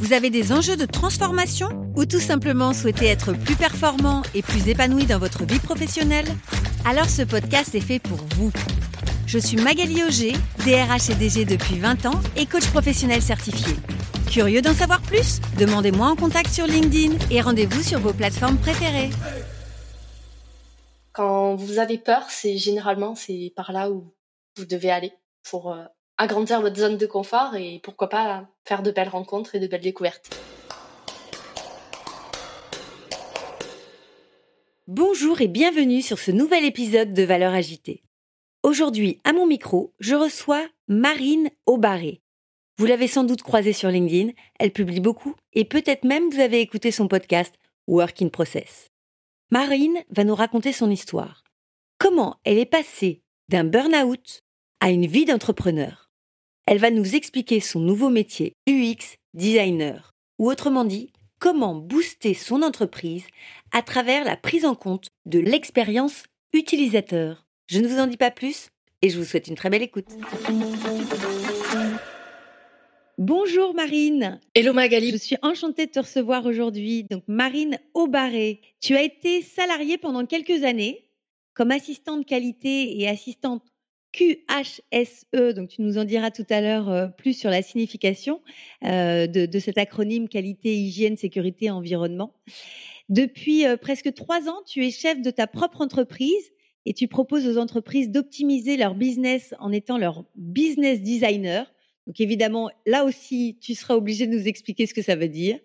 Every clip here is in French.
vous avez des enjeux de transformation ou tout simplement souhaitez être plus performant et plus épanoui dans votre vie professionnelle? Alors ce podcast est fait pour vous. Je suis Magali Auger, DRH et DG depuis 20 ans et coach professionnel certifié. Curieux d'en savoir plus? Demandez-moi en contact sur LinkedIn et rendez-vous sur vos plateformes préférées. Quand vous avez peur, c'est généralement c'est par là où vous devez aller pour euh, agrandir votre zone de confort et pourquoi pas faire de belles rencontres et de belles découvertes. Bonjour et bienvenue sur ce nouvel épisode de Valeurs agitées. Aujourd'hui, à mon micro, je reçois Marine Aubaré. Vous l'avez sans doute croisée sur LinkedIn, elle publie beaucoup et peut-être même vous avez écouté son podcast Work in Process. Marine va nous raconter son histoire. Comment elle est passée d'un burn-out à une vie d'entrepreneur? Elle va nous expliquer son nouveau métier, UX designer, ou autrement dit, comment booster son entreprise à travers la prise en compte de l'expérience utilisateur. Je ne vous en dis pas plus et je vous souhaite une très belle écoute. Bonjour Marine. Hello Magali. Je suis enchantée de te recevoir aujourd'hui. Donc Marine Aubaré, tu as été salariée pendant quelques années comme assistante qualité et assistante QHSE, donc tu nous en diras tout à l'heure euh, plus sur la signification euh, de, cet acronyme qualité, hygiène, sécurité, environnement. Depuis euh, presque trois ans, tu es chef de ta propre entreprise et tu proposes aux entreprises d'optimiser leur business en étant leur business designer. Donc évidemment, là aussi, tu seras obligé de nous expliquer ce que ça veut dire.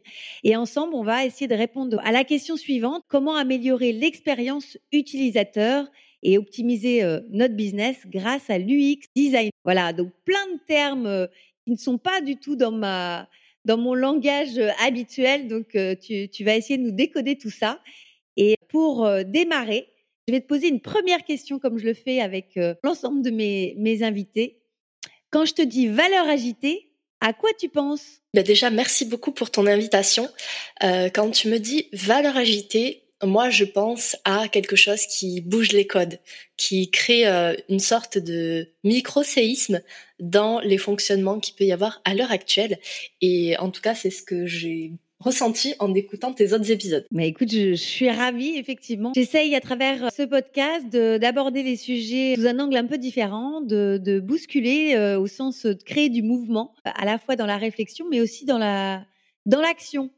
Et ensemble, on va essayer de répondre à la question suivante, comment améliorer l'expérience utilisateur et optimiser euh, notre business grâce à l'UX design. Voilà, donc plein de termes euh, qui ne sont pas du tout dans ma dans mon langage euh, habituel. Donc tu, tu vas essayer de nous décoder tout ça. Et pour démarrer, je vais te poser une première question comme je le fais avec l'ensemble de mes, mes invités. Quand je te dis valeur agitée, à quoi tu penses? Ben Déjà, merci beaucoup pour ton invitation. Quand tu me dis valeur agitée, moi, je pense à quelque chose qui bouge les codes, qui crée euh, une sorte de micro-séisme dans les fonctionnements qu'il peut y avoir à l'heure actuelle. Et en tout cas, c'est ce que j'ai ressenti en écoutant tes autres épisodes. Mais écoute, je, suis ravie, effectivement. J'essaye à travers ce podcast d'aborder les sujets sous un angle un peu différent, de, bousculer euh, au sens de créer du mouvement, à la fois dans la réflexion, mais aussi dans la dans l'action.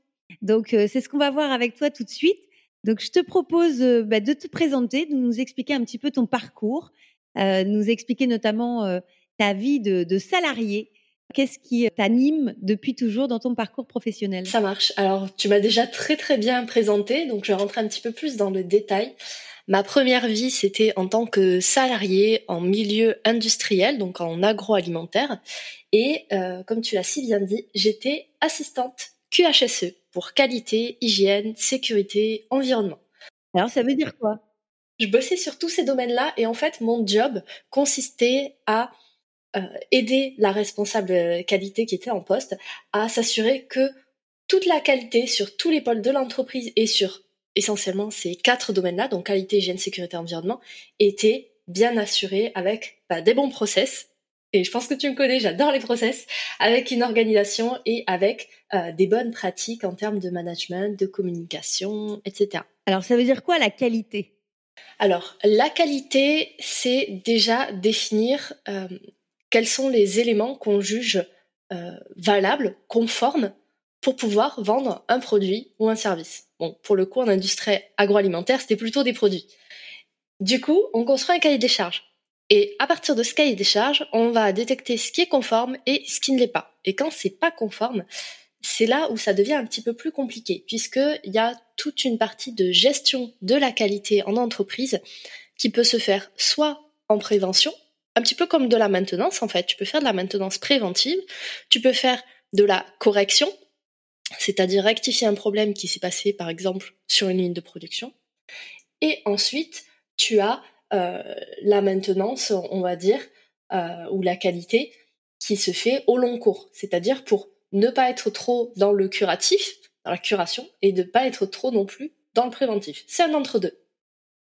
Donc, euh, c'est ce qu'on va voir avec toi tout de suite. Donc, je te propose euh, bah, de te présenter, de nous expliquer un petit peu ton parcours, euh, nous expliquer notamment euh, ta vie de, salarié. Qu'est-ce qui t'anime depuis toujours dans ton parcours professionnel? Ça marche. Alors, tu m'as déjà très très bien présenté, donc je vais rentrer un petit peu plus dans le détail. Ma première vie, c'était en tant que salarié en milieu industriel, donc en agroalimentaire. Et comme tu l'as si bien dit, j'étais assistante QHSE pour qualité, hygiène, sécurité, environnement. Alors ça veut dire quoi? Je bossais sur tous ces domaines-là et en fait mon job consistait à euh, aider la responsable qualité qui était en poste à s'assurer que toute la qualité sur tous les pôles de l'entreprise et sur essentiellement ces quatre domaines-là, donc qualité, hygiène, sécurité, environnement, était bien assurée avec bah, des bons process et je pense que tu me connais, j'adore les process, avec une organisation et avec euh, des bonnes pratiques en termes de management, de communication, etc. Alors ça veut dire quoi la qualité? Alors la qualité, c'est déjà définir euh, quels sont les éléments qu'on juge euh, valables, conformes, pour pouvoir vendre un produit ou un service. Bon, pour le coup, en industrie agroalimentaire, c'était plutôt des produits. Du coup, on construit un cahier des charges. Et à partir de ce cahier des charges, on va détecter ce qui est conforme et ce qui ne l'est pas. Et quand c'est pas conforme, c'est là où ça devient un petit peu plus compliqué, puisqu'il y a toute une partie de gestion de la qualité en entreprise qui peut se faire soit en prévention, un petit peu comme de la maintenance en fait. Tu peux faire de la maintenance préventive, tu peux faire de la correction, c'est-à-dire rectifier un problème qui s'est passé par exemple sur une ligne de production, Et ensuite, tu as la maintenance, on va dire, ou la qualité qui se fait au long cours. C'est-à-dire pour ne pas être trop dans le curatif, dans la curation, et ne pas être trop non plus dans le préventif. C'est un entre-deux.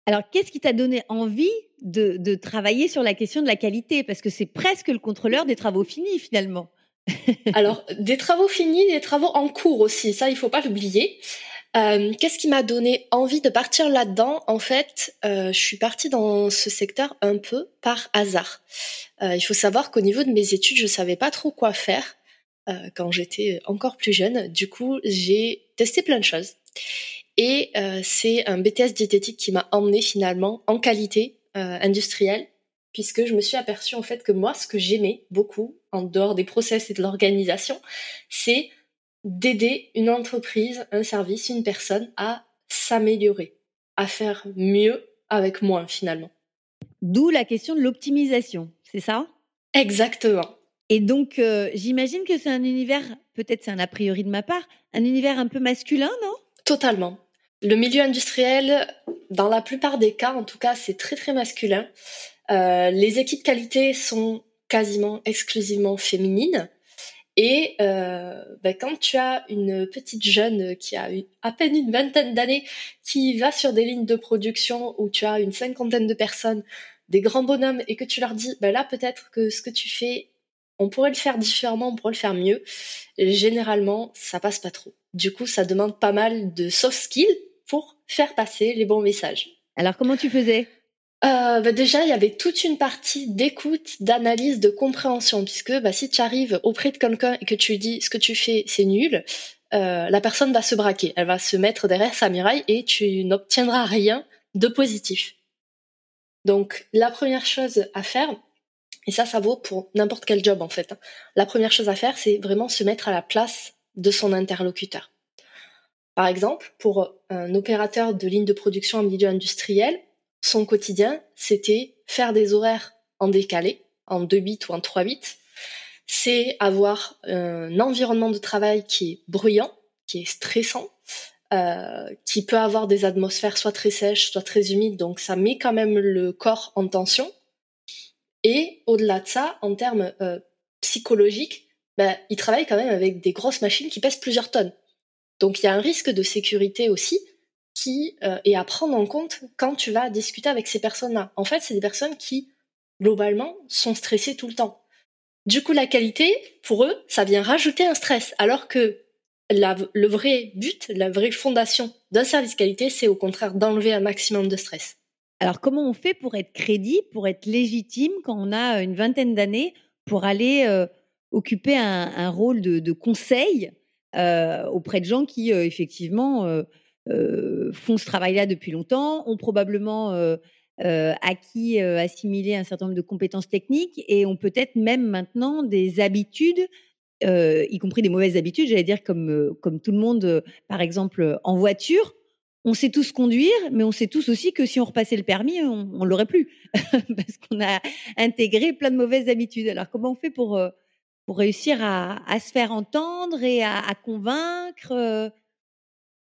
Alors, qu'est-ce qui t'a donné envie de, travailler sur la question de la qualité? Parce que c'est presque le contrôleur des travaux finis, finalement. Alors, des travaux finis, des travaux en cours aussi, ça, il faut pas l'oublier. Euh, qu'est-ce qui m'a donné envie de partir là-dedans? En fait, euh, je suis partie dans ce secteur un peu par hasard. Euh, il faut savoir qu'au niveau de mes études, je savais pas trop quoi faire quand j'étais encore plus jeune. Du coup, j'ai testé plein de choses. Et c'est un BTS diététique qui m'a emmené finalement en qualité industrielle, puisque je me suis aperçue en fait que moi, ce que j'aimais beaucoup, en dehors des process et de l'organisation, c'est d'aider une entreprise, un service, une personne à s'améliorer, à faire mieux avec moins finalement. D'où la question de l'optimisation, c'est ça? Exactement. Et donc, euh, j'imagine que c'est un univers, peut-être c'est un a priori de ma part, un univers un peu masculin, non? Totalement. Le milieu industriel, dans la plupart des cas, en tout cas, c'est très très masculin. Euh, les équipes qualité sont quasiment exclusivement féminines. Et euh, ben, quand tu as une petite jeune qui a eu à peine une vingtaine d'années, qui va sur des lignes de production où tu as une cinquantaine de personnes, des grands bonhommes, et que tu leur dis, ben là peut-être que ce que tu fais, on pourrait le faire différemment, on pourrait le faire mieux, généralement ça passe pas trop. Du coup, ça demande pas mal de soft skills pour faire passer les bons messages. Alors comment tu faisais? Euh, bah déjà, il y avait toute une partie d'écoute, d'analyse, de compréhension, puisque bah, si tu arrives auprès de quelqu'un et que tu dis ce que tu fais, c'est nul, euh, la personne va se braquer, elle va se mettre derrière sa muraille et tu n'obtiendras rien de positif. Donc, la première chose à faire, et ça, ça vaut pour n'importe quel job en fait, hein, la première chose à faire, c'est vraiment se mettre à la place de son interlocuteur. Par exemple, pour un opérateur de ligne de production en milieu industriel, son quotidien, c'était faire des horaires en décalé, en 2 bits ou en 3 bits. C'est avoir un environnement de travail qui est bruyant, qui est stressant, euh, qui peut avoir des atmosphères soit très sèches, soit très humides, donc ça met quand même le corps en tension. Et au-delà de ça, en termes euh, psychologiques, ben, il travaille quand même avec des grosses machines qui pèsent plusieurs tonnes. Donc il y a un risque de sécurité aussi qui euh, est à prendre en compte quand tu vas discuter avec ces personnes-là. En fait, c'est des personnes qui, globalement, sont stressées tout le temps. Du coup, la qualité, pour eux, ça vient rajouter un stress, alors que le vrai but, la vraie fondation d'un service qualité, c'est au contraire d'enlever un maximum de stress. Alors, comment on fait pour être crédible, pour être légitime quand on a une vingtaine d'années, pour aller euh, occuper un, rôle de, conseil euh, auprès de gens qui, effectivement, euh, font ce travail-là depuis longtemps, ont probablement euh, euh, acquis, assimilé un certain nombre de compétences techniques et ont peut-être même maintenant des habitudes y compris des mauvaises habitudes, j'allais dire comme, comme tout le monde, par exemple en voiture, on sait tous conduire, mais on sait tous aussi que si on repassait le permis, on, on l'aurait plus, parce qu'on a intégré plein de mauvaises habitudes. Alors comment on fait pour, pour réussir à, à se faire entendre et à convaincre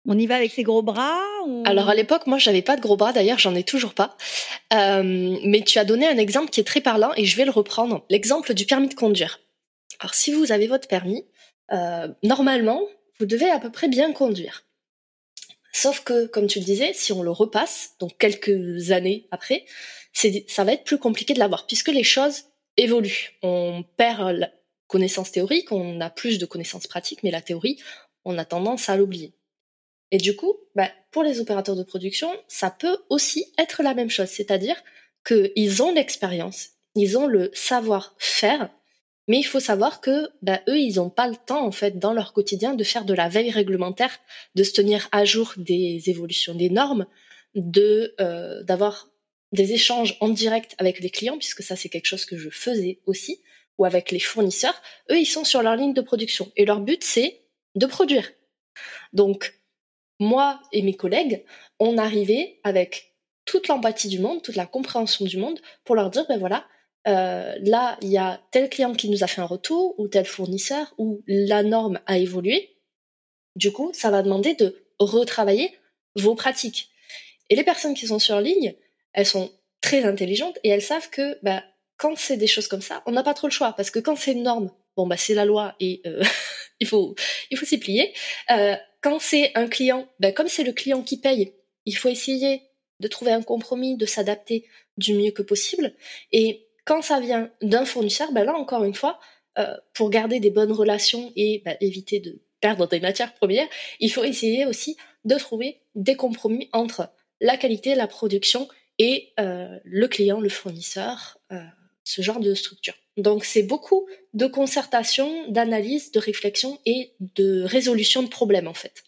on y va avec ses gros bras Alors à l'époque, moi, j'avais pas de gros bras. D'ailleurs, j'en ai toujours pas. Euh, mais tu as donné un exemple qui est très parlant et je vais le reprendre. L'exemple du permis de conduire. Alors si vous avez votre permis, euh, normalement, vous devez à peu près bien conduire. Sauf que, comme tu le disais, si on le repasse, donc quelques années après, ça va être plus compliqué de l'avoir puisque les choses évoluent. On perd la connaissance théorique, on a plus de connaissances pratiques, mais la théorie, on a tendance à l'oublier. Et du coup, bah, pour les opérateurs de production, ça peut aussi être la même chose, c'est-à-dire qu'ils ont l'expérience, ils ont le savoir-faire, mais il faut savoir que bah, eux, ils n'ont pas le temps en fait dans leur quotidien de faire de la veille réglementaire, de se tenir à jour des évolutions des normes, de euh, d'avoir des échanges en direct avec les clients, puisque ça c'est quelque chose que je faisais aussi, ou avec les fournisseurs. Eux, ils sont sur leur ligne de production et leur but c'est de produire. Donc moi et mes collègues, on arrivait avec toute l'empathie du monde, toute la compréhension du monde pour leur dire, ben voilà, euh, là, il y a tel client qui nous a fait un retour, ou tel fournisseur, ou la norme a évolué. Du coup, ça va demander de retravailler vos pratiques. Et les personnes qui sont sur ligne, elles sont très intelligentes et elles savent que bah, quand c'est des choses comme ça, on n'a pas trop le choix parce que quand c'est une norme, bon bah c'est la loi et euh, il faut il faut s'y plier. Euh, quand c'est un client, bah, comme c'est le client qui paye, il faut essayer de trouver un compromis, de s'adapter du mieux que possible. Et quand ça vient d'un fournisseur, bah là encore une fois, euh, pour garder des bonnes relations et bah, éviter de perdre des matières premières, il faut essayer aussi de trouver des compromis entre la qualité, la production et euh, le client, le fournisseur, euh, ce genre de structure. Donc c'est beaucoup de concertation, d'analyse, de réflexion et de résolution de problèmes en fait.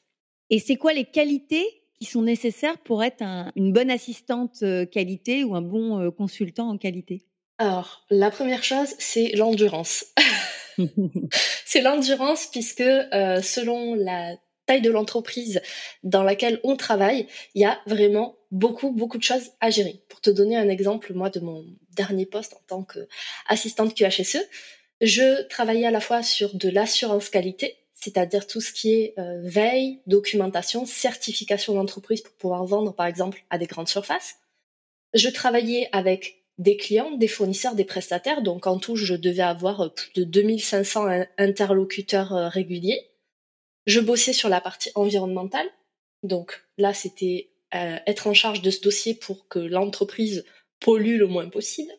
Et c'est quoi les qualités qui sont nécessaires pour être une bonne assistante euh, qualité ou un bon consultant en qualité? Alors la première chose, c'est l'endurance. c'est l'endurance puisque selon la taille de l'entreprise dans laquelle on travaille, il y a vraiment beaucoup, beaucoup de choses à gérer. Pour te donner un exemple, moi, de mon dernier poste en tant qu'assistante QHSE, je travaillais à la fois sur de l'assurance qualité, c'est-à-dire tout ce qui est euh, veille, documentation, certification d'entreprise pour pouvoir vendre, par exemple, à des grandes surfaces. Je travaillais avec des clients, des fournisseurs, des prestataires, donc en tout, je devais avoir euh, plus de 2500 interlocuteurs euh, réguliers. Je bossais sur la partie environnementale, donc là, c'était euh, être en charge de ce dossier pour que l'entreprise pollue le moins possible.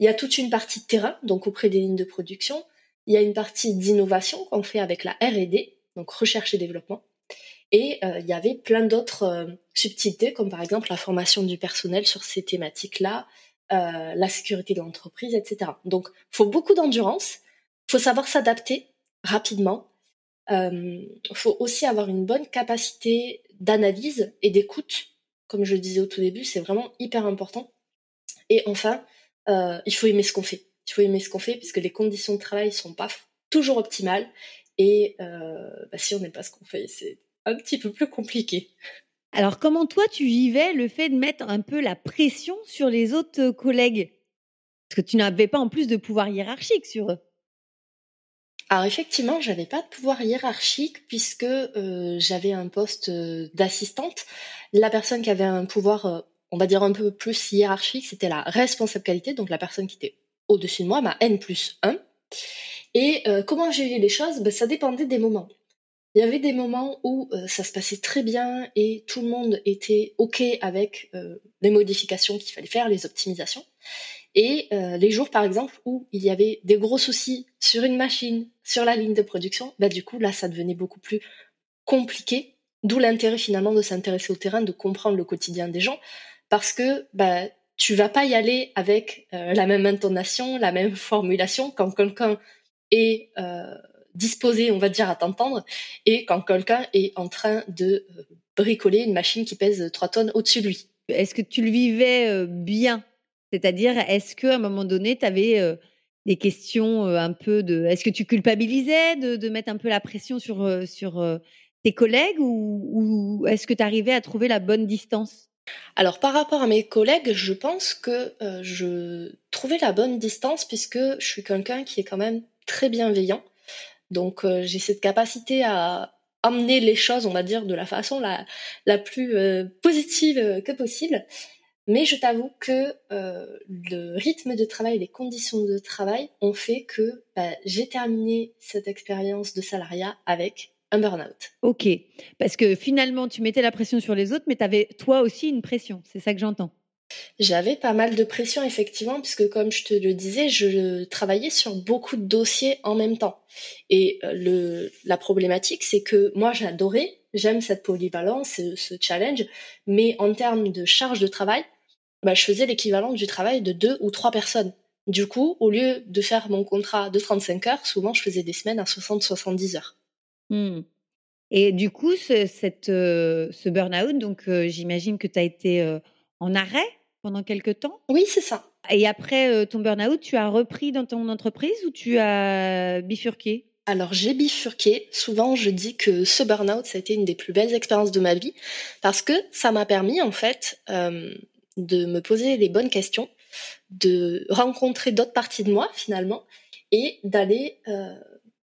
Il y a toute une partie de terrain, donc auprès des lignes de production. Il y a une partie d'innovation qu'on fait avec la R&D, donc recherche et développement. Et euh, il y avait plein d'autres euh, subtilités, comme par exemple la formation du personnel sur ces thématiques-là, la sécurité de l'entreprise, etc. Donc, faut beaucoup d'endurance, faut savoir s'adapter rapidement. Il faut aussi avoir une bonne capacité d'analyse et d'écoute. Comme je le disais au tout début, c'est vraiment hyper important. Et enfin, euh, il faut aimer ce qu'on fait. Il faut aimer ce qu'on fait puisque les conditions de travail sont pas toujours optimales. Et euh, bah, si on n'aime pas ce qu'on fait, c'est un petit peu plus compliqué. Alors, comment toi, tu vivais le fait de mettre un peu la pression sur les autres collègues? Parce que tu n'avais pas en plus de pouvoir hiérarchique sur eux. Alors effectivement, j'avais pas de pouvoir hiérarchique puisque euh, j'avais un poste euh, d'assistante. La personne qui avait un pouvoir, euh, on va dire un peu plus hiérarchique, c'était la responsable qualité, donc la personne qui était au-dessus de moi, ma N plus 1. Et comment j'ai vu les choses? Ben, Ça dépendait des moments. Il y avait des moments où ça se passait très bien et tout le monde était OK avec les modifications qu'il fallait faire, les optimisations. Et euh, les jours, par exemple, où il y avait des gros soucis sur une machine, sur la ligne de production, bah du coup, là, ça devenait beaucoup plus compliqué. D'où l'intérêt finalement de s'intéresser au terrain, de comprendre le quotidien des gens, parce que bah tu vas pas y aller avec euh, la même intonation, la même formulation quand quelqu'un est euh, disposé, on va dire, à t'entendre, et quand quelqu'un est en train de euh, bricoler une machine qui pèse 3 tonnes au-dessus de lui. Est-ce que tu le vivais bien? C'est-à-dire, est-ce qu'à un moment donné, tu avais des questions un peu de... Est-ce que tu culpabilisais de, mettre un peu la pression sur, tes collègues ou, est-ce que tu arrivais à trouver la bonne distance? Alors par rapport à mes collègues, je pense que je trouvais la bonne distance puisque je suis quelqu'un qui est quand même très bienveillant. Donc j'ai cette capacité à amener les choses, on va dire, de la façon la, la plus positive que possible. Mais je t'avoue que euh, le rythme de travail, les conditions de travail ont fait que bah, j'ai terminé cette expérience de salariat avec un burn-out. Ok, parce que finalement, tu mettais la pression sur les autres, mais tu avais toi aussi une pression, c'est ça que j'entends. J'avais pas mal de pression, effectivement, puisque comme je te le disais, je travaillais sur beaucoup de dossiers en même temps. Et euh, le, la problématique, c'est que moi, j'adorais, j'aime cette polyvalence, ce, ce challenge, mais en termes de charge de travail, bah, je faisais l'équivalent du travail de deux ou trois personnes. Du coup, au lieu de faire mon contrat de 35 heures, souvent je faisais des semaines à 60-70 heures. Mmh. Et du coup, ce, cette, euh, ce burn-out, donc euh, j'imagine que tu as été euh, en arrêt pendant quelques temps? Oui, c'est ça. Et après ton burn-out, tu as repris dans ton entreprise ou tu as bifurqué? Alors j'ai bifurqué. Souvent je dis que ce burn-out, ça a été une des plus belles expériences de ma vie parce que ça m'a permis en fait de me poser les bonnes questions, de rencontrer d'autres parties de moi finalement et d'aller euh,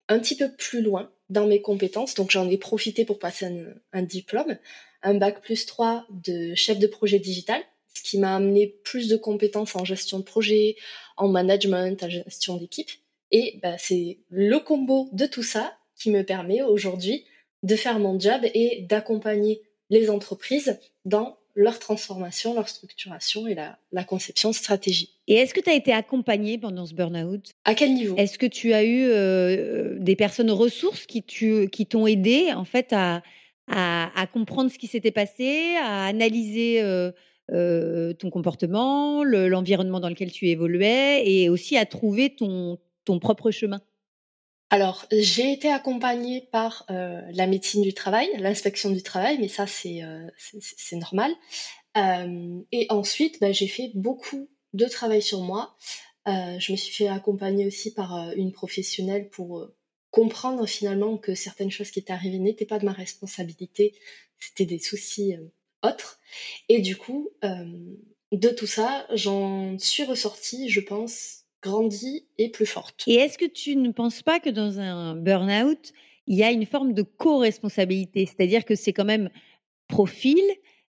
un petit peu plus loin dans mes compétences. Donc j'en ai profité pour passer un, diplôme, un bac plus 3 de chef de projet digital, ce qui m'a amené plus de compétences en gestion de projet, en management, en gestion d'équipe. Et bah, c'est le combo de tout ça qui me permet aujourd'hui de faire mon job et d'accompagner les entreprises dans leur transformation, leur structuration et la, conception de stratégie. Et est-ce que tu as été accompagné pendant ce burn-out? À quel niveau? Est-ce que tu as eu euh, des personnes ressources qui, qui t'ont aidé en fait à, à, comprendre ce qui s'était passé, à analyser euh, euh, ton comportement, l'environnement dans lequel tu évoluais et aussi à trouver ton, propre chemin? Alors, j'ai été accompagnée par euh, la médecine du travail, l'inspection du travail, mais ça c'est euh, normal. Euh, et ensuite, bah, j'ai fait beaucoup de travail sur moi. je me suis fait accompagner aussi par une professionnelle pour comprendre finalement que certaines choses qui étaient arrivées n'étaient pas de ma responsabilité, c'était des soucis autres. Et du coup, de tout ça, j'en suis ressortie, je pense, grandie et plus forte. Et est-ce que tu ne penses pas que dans un burn-out, il y a une forme de co-responsabilité? C'est-à-dire que c'est quand même profil,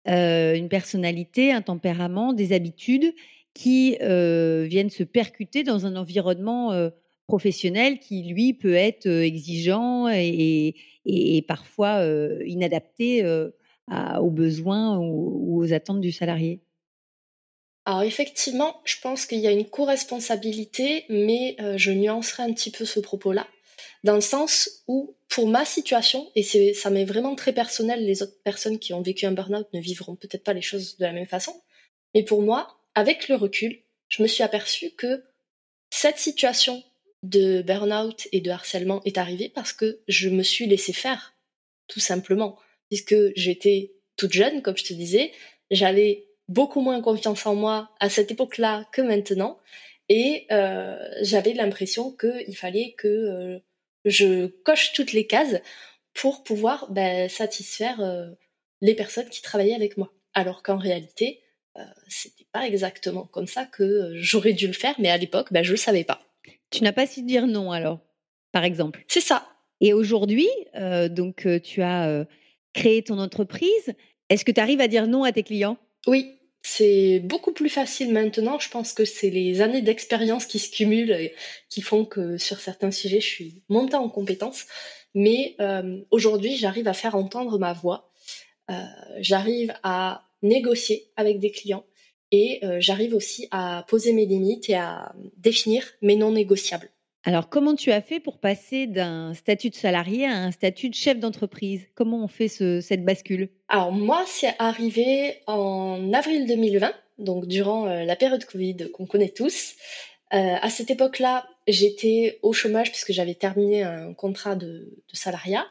euh, une personnalité, un tempérament, des habitudes qui euh, viennent se percuter dans un environnement euh, professionnel qui, lui, peut être exigeant et, parfois inadapté aux besoins ou aux attentes du salarié. Alors effectivement, je pense qu'il y a une co-responsabilité, mais euh, je nuancerai un petit peu ce propos-là, dans le sens où, pour ma situation, et ça m'est vraiment très personnel, les autres personnes qui ont vécu un burn-out ne vivront peut-être pas les choses de la même façon, mais pour moi, avec le recul, je me suis aperçue que cette situation de burn-out et de harcèlement est arrivée parce que je me suis laissé faire, tout simplement, puisque j'étais toute jeune, comme je te disais, j'avais beaucoup moins confiance en moi à cette époque-là que maintenant. Et euh, j'avais l'impression qu'il fallait que euh, je coche toutes les cases pour pouvoir ben, satisfaire euh, les personnes qui travaillaient avec moi. Alors qu'en réalité, c'était pas exactement comme ça que j'aurais dû le faire, mais à l'époque, ben, je le savais pas. Tu n'as pas su dire non alors, par exemple? C'est ça. Et aujourd'hui, donc tu as créé ton entreprise. Est-ce que tu arrives à dire non à tes clients? Oui, c'est beaucoup plus facile maintenant. Je pense que c'est les années d'expérience qui se cumulent qui font que sur certains sujets, je suis montée en compétence. Mais euh, aujourd'hui, j'arrive à faire entendre ma voix. Euh, j'arrive à négocier avec des clients et euh, j'arrive aussi à poser mes limites et à définir mes non négociables. Alors, comment tu as fait pour passer d'un statut de salarié à un statut de chef d'entreprise? Comment on fait cette bascule? Alors, moi, c'est arrivé en avril 2020, donc durant euh, la période Covid qu'on connaît tous. Euh, à cette époque-là, j'étais au chômage puisque j'avais terminé un contrat de, salariat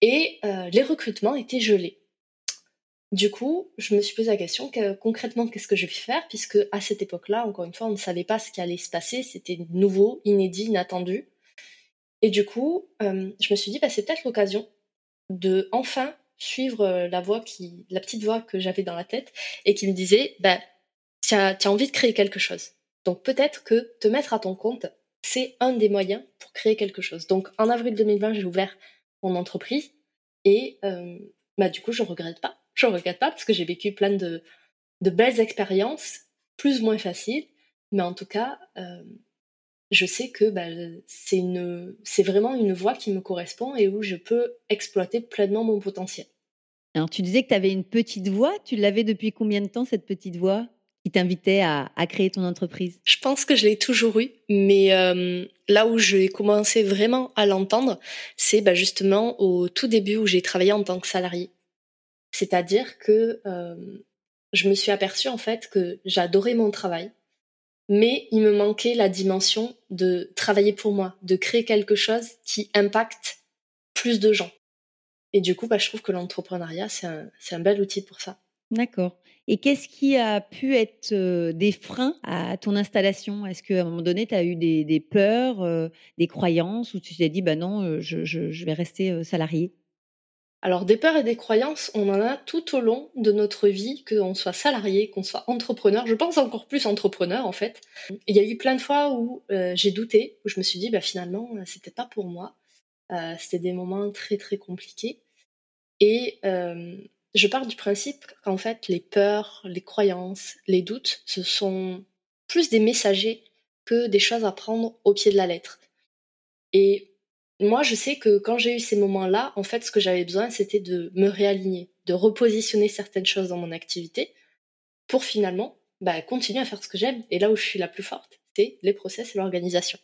et euh, les recrutements étaient gelés. Du coup, je me suis posé la question concrètement qu'est-ce que je vais faire puisque à cette époque-là, encore une fois, on ne savait pas ce qui allait se passer, c'était nouveau, inédit, inattendu. Et du coup, euh, je me suis dit bah, c'est peut-être l'occasion de enfin suivre euh, la voix qui, la petite voix que j'avais dans la tête et qui me disait bah tu as, envie de créer quelque chose. Donc peut-être que te mettre à ton compte, c'est un des moyens pour créer quelque chose. Donc en avril 2020, j'ai ouvert mon entreprise et euh, bah du coup, je regrette pas je regrette pas parce que j'ai vécu plein de, belles expériences, plus ou moins faciles, mais en tout cas, euh, je sais que bah, c'est une, c'est vraiment une voie qui me correspond et où je peux exploiter pleinement mon potentiel. Alors, tu disais que tu avais une petite voix. Tu l'avais depuis combien de temps, cette petite voix qui t'invitait à, créer ton entreprise? Je pense que je l'ai toujours eu, mais euh, là où j'ai commencé vraiment à l'entendre, c'est bah, justement au tout début où j'ai travaillé en tant que salarié. C'est-à-dire que euh, je me suis aperçue en fait que j'adorais mon travail, mais il me manquait la dimension de travailler pour moi, de créer quelque chose qui impacte plus de gens. Et du coup, bah, je trouve que l'entrepreneuriat, c'est un, bel outil pour ça. D'accord. Et qu'est-ce qui a pu être euh, des freins à ton installation? Est-ce qu'à un moment donné, tu as eu des, peurs, euh, des croyances, ou tu t'es dit, bah non, je vais rester salarié? Alors des peurs et des croyances, on en a tout au long de notre vie, qu'on soit salarié, qu'on soit entrepreneur. Je pense encore plus entrepreneur en fait. Il y a eu plein de fois où euh, j'ai douté, où je me suis dit bah finalement euh, c'était pas pour moi. Euh, c'était des moments très très compliqués. Et je pars du principe qu'en fait, les peurs, les croyances, les doutes, ce sont plus des messagers que des choses à prendre au pied de la lettre. Et moi, je sais que quand j'ai eu ces moments-là, en fait, ce que j'avais besoin, c'était de me réaligner, de repositionner certaines choses dans mon activité pour finalement bah, continuer à faire ce que j'aime. Et là où je suis la plus forte, c'est les process et l'organisation.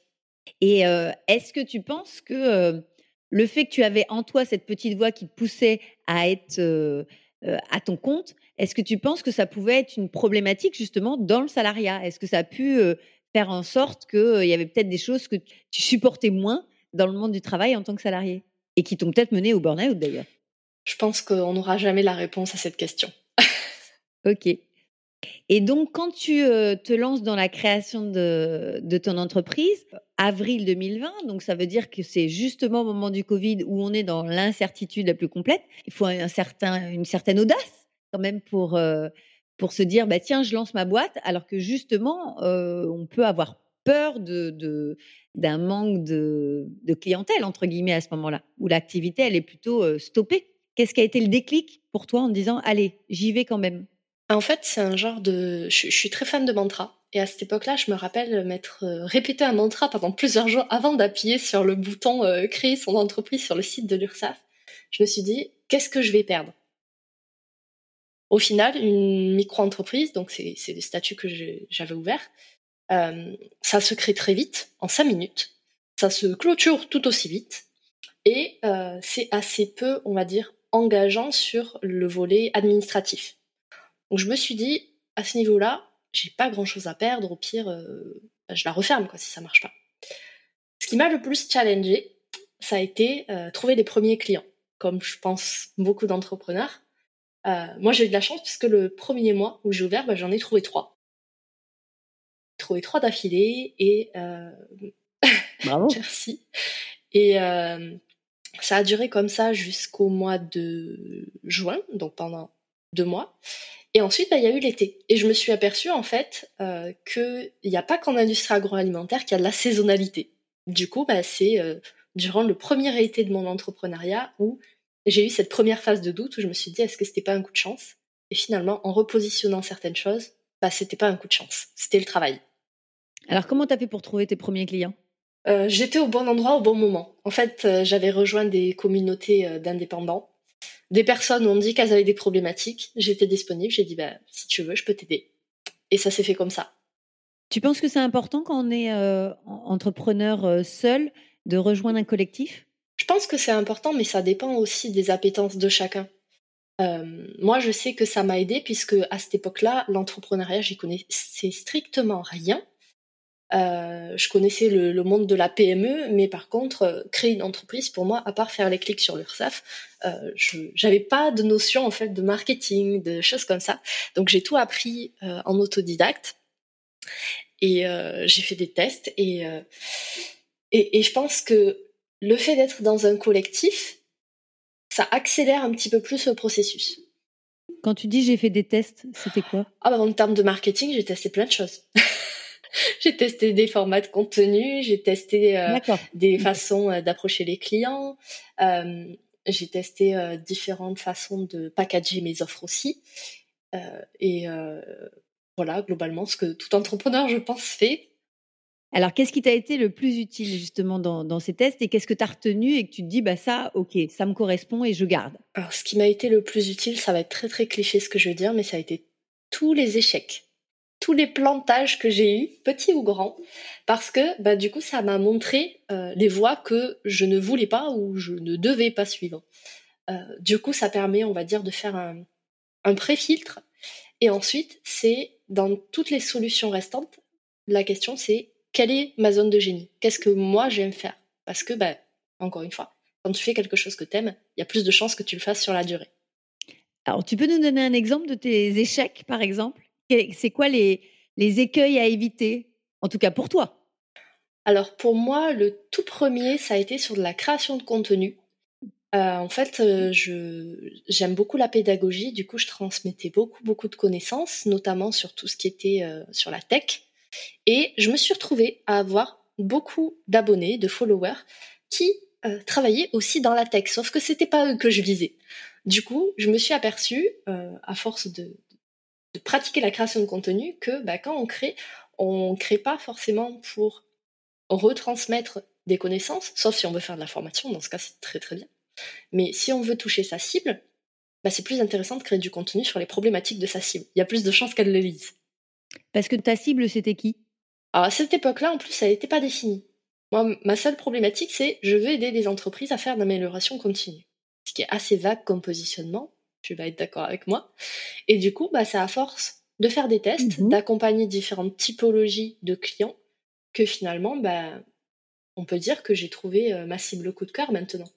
Et euh, est-ce que tu penses que euh, le fait que tu avais en toi cette petite voix qui te poussait à être euh, à ton compte, est-ce que tu penses que ça pouvait être une problématique justement dans le salariat? Est-ce que ça a pu faire en sorte qu'il y avait peut-être des choses que tu supportais moins dans le monde du travail en tant que salarié et qui t'ont peut-être mené au burn-out d'ailleurs Je pense qu'on n'aura jamais la réponse à cette question. ok. Et donc, quand tu euh, te lances dans la création de, de, ton entreprise, avril 2020, donc ça veut dire que c'est justement au moment du Covid où on est dans l'incertitude la plus complète. Il faut un certain, une certaine audace quand même pour, euh, pour se dire, bah, tiens, je lance ma boîte, alors que justement, euh, on peut avoir peur de, d'un manque de, de, clientèle, entre guillemets, à ce moment-là, où l'activité, elle est plutôt stoppée. Qu'est-ce qui a été le déclic pour toi en disant, allez, j'y vais quand même? En fait, c'est un genre de. Je, suis très fan de mantra. Et à cette époque-là, je me rappelle m'être répété un mantra pendant plusieurs jours avant d'appuyer sur le bouton créer son entreprise sur le site de l'URSSAF. Je me suis dit, qu'est-ce que je vais perdre? Au final, une micro-entreprise, donc c'est le statut que j'avais ouvert, euh, ça se crée très vite, en cinq minutes. Ça se clôture tout aussi vite. Et c'est assez peu, on va dire, engageant sur le volet administratif. Donc je me suis dit, à ce niveau-là, j'ai pas grand-chose à perdre. Au pire, euh, bah, je la referme quoi si ça marche pas. Ce qui m'a le plus challengé, ça a été euh, trouver les premiers clients. Comme je pense beaucoup d'entrepreneurs, euh, moi j'ai eu de la chance puisque le premier mois où j'ai ouvert, bah, j'en ai trouvé trois. Trouvé trois d'affilée et Bravo. merci. Et ça a duré comme ça jusqu'au mois de juin, donc pendant deux mois. Et ensuite, bah, il y a eu l'été. Et je me suis aperçue, en fait, euh, qu'il n'y a pas qu'en industrie agroalimentaire qu'il y a de la saisonnalité. Du coup, bah, c'est euh, durant le premier été de mon entrepreneuriat où j'ai eu cette première phase de doute où je me suis dit, est-ce que c'était pas un coup de chance? Et finalement, en repositionnant certaines choses, bah, c'était pas un coup de chance, c'était le travail. Alors, comment tu as fait pour trouver tes premiers clients? Euh, J'étais au bon endroit au bon moment. En fait, euh, j'avais rejoint des communautés euh, d'indépendants des personnes ont dit qu'elles avaient des problématiques. J'étais disponible. J'ai dit, bah, si tu veux, je peux t'aider. Et ça s'est fait comme ça. Tu penses que c'est important quand on est entrepreneur seul de rejoindre un collectif? Je pense que c'est important, mais ça dépend aussi des appétences de chacun. Euh, moi, je sais que ça m'a aidé puisque à cette époque-là, l'entrepreneuriat, j'y connaissais strictement rien. Euh, je connaissais le, monde de la PME, mais par contre, euh, créer une entreprise, pour moi, à part faire les clics sur l'URSSAF, euh, je j'avais pas de notion en fait de marketing, de choses comme ça. Donc j'ai tout appris euh, en autodidacte et j'ai fait des tests et, et, et je pense que le fait d'être dans un collectif, ça accélère un petit peu plus le processus. Quand tu dis j'ai fait des tests, c'était quoi? Ah bah en termes de marketing, j'ai testé plein de choses. j'ai testé des formats de contenu, j'ai testé euh, des façons euh, d'approcher les clients, euh, j'ai testé différentes façons de packager mes offres aussi. et voilà, globalement, ce que tout entrepreneur, je pense, fait. Alors, qu'est-ce qui t'a été le plus utile justement dans, dans ces tests et qu'est-ce que tu as retenu et que tu te dis, bah ça, ok, ça me correspond et je garde? Alors, ce qui m'a été le plus utile, ça va être très très cliché ce que je veux dire, mais ça a été tous les échecs tous les plantages que j'ai eus, petits ou grands, parce que bah, du coup ça m'a montré euh, les voies que je ne voulais pas ou je ne devais pas suivre. Euh, du coup ça permet, on va dire, de faire un, pré-filtre. Et ensuite, c'est dans toutes les solutions restantes, la question c'est quelle est ma zone de génie? Qu'est-ce que moi j'aime faire? Parce que, bah, encore une fois, quand tu fais quelque chose que t'aimes, il y a plus de chances que tu le fasses sur la durée. Alors, tu peux nous donner un exemple de tes échecs, par exemple? C'est quoi les, les écueils à éviter, en tout cas pour toi? Alors pour moi, le tout premier, ça a été sur de la création de contenu. Euh, en fait, euh, j'aime beaucoup la pédagogie, du coup, je transmettais beaucoup, beaucoup de connaissances, notamment sur tout ce qui était euh, sur la tech. Et je me suis retrouvée à avoir beaucoup d'abonnés, de followers, qui travaillaient aussi dans la tech, sauf que c'était pas eux que je visais. Du coup, je me suis aperçue, à force de, de, pratiquer la création de contenu, que bah, quand on crée, on crée pas forcément pour retransmettre des connaissances, sauf si on veut faire de la formation, dans ce cas c'est très très bien. Mais si on veut toucher sa cible, bah, c'est plus intéressant de créer du contenu sur les problématiques de sa cible. Il y a plus de chances qu'elle le lise. Parce que ta cible, c'était qui? Alors à cette époque-là, en plus, ça n'était pas défini. Moi, ma seule problématique, c'est je veux aider des entreprises à faire d'amélioration continue. Ce qui est assez vague comme positionnement, tu vas être d'accord avec moi. Et du coup, bah, c'est à force de faire des tests, mhm. d'accompagner différentes typologies de clients, que finalement, bah, on peut dire que j'ai trouvé euh, ma cible coup de cœur maintenant.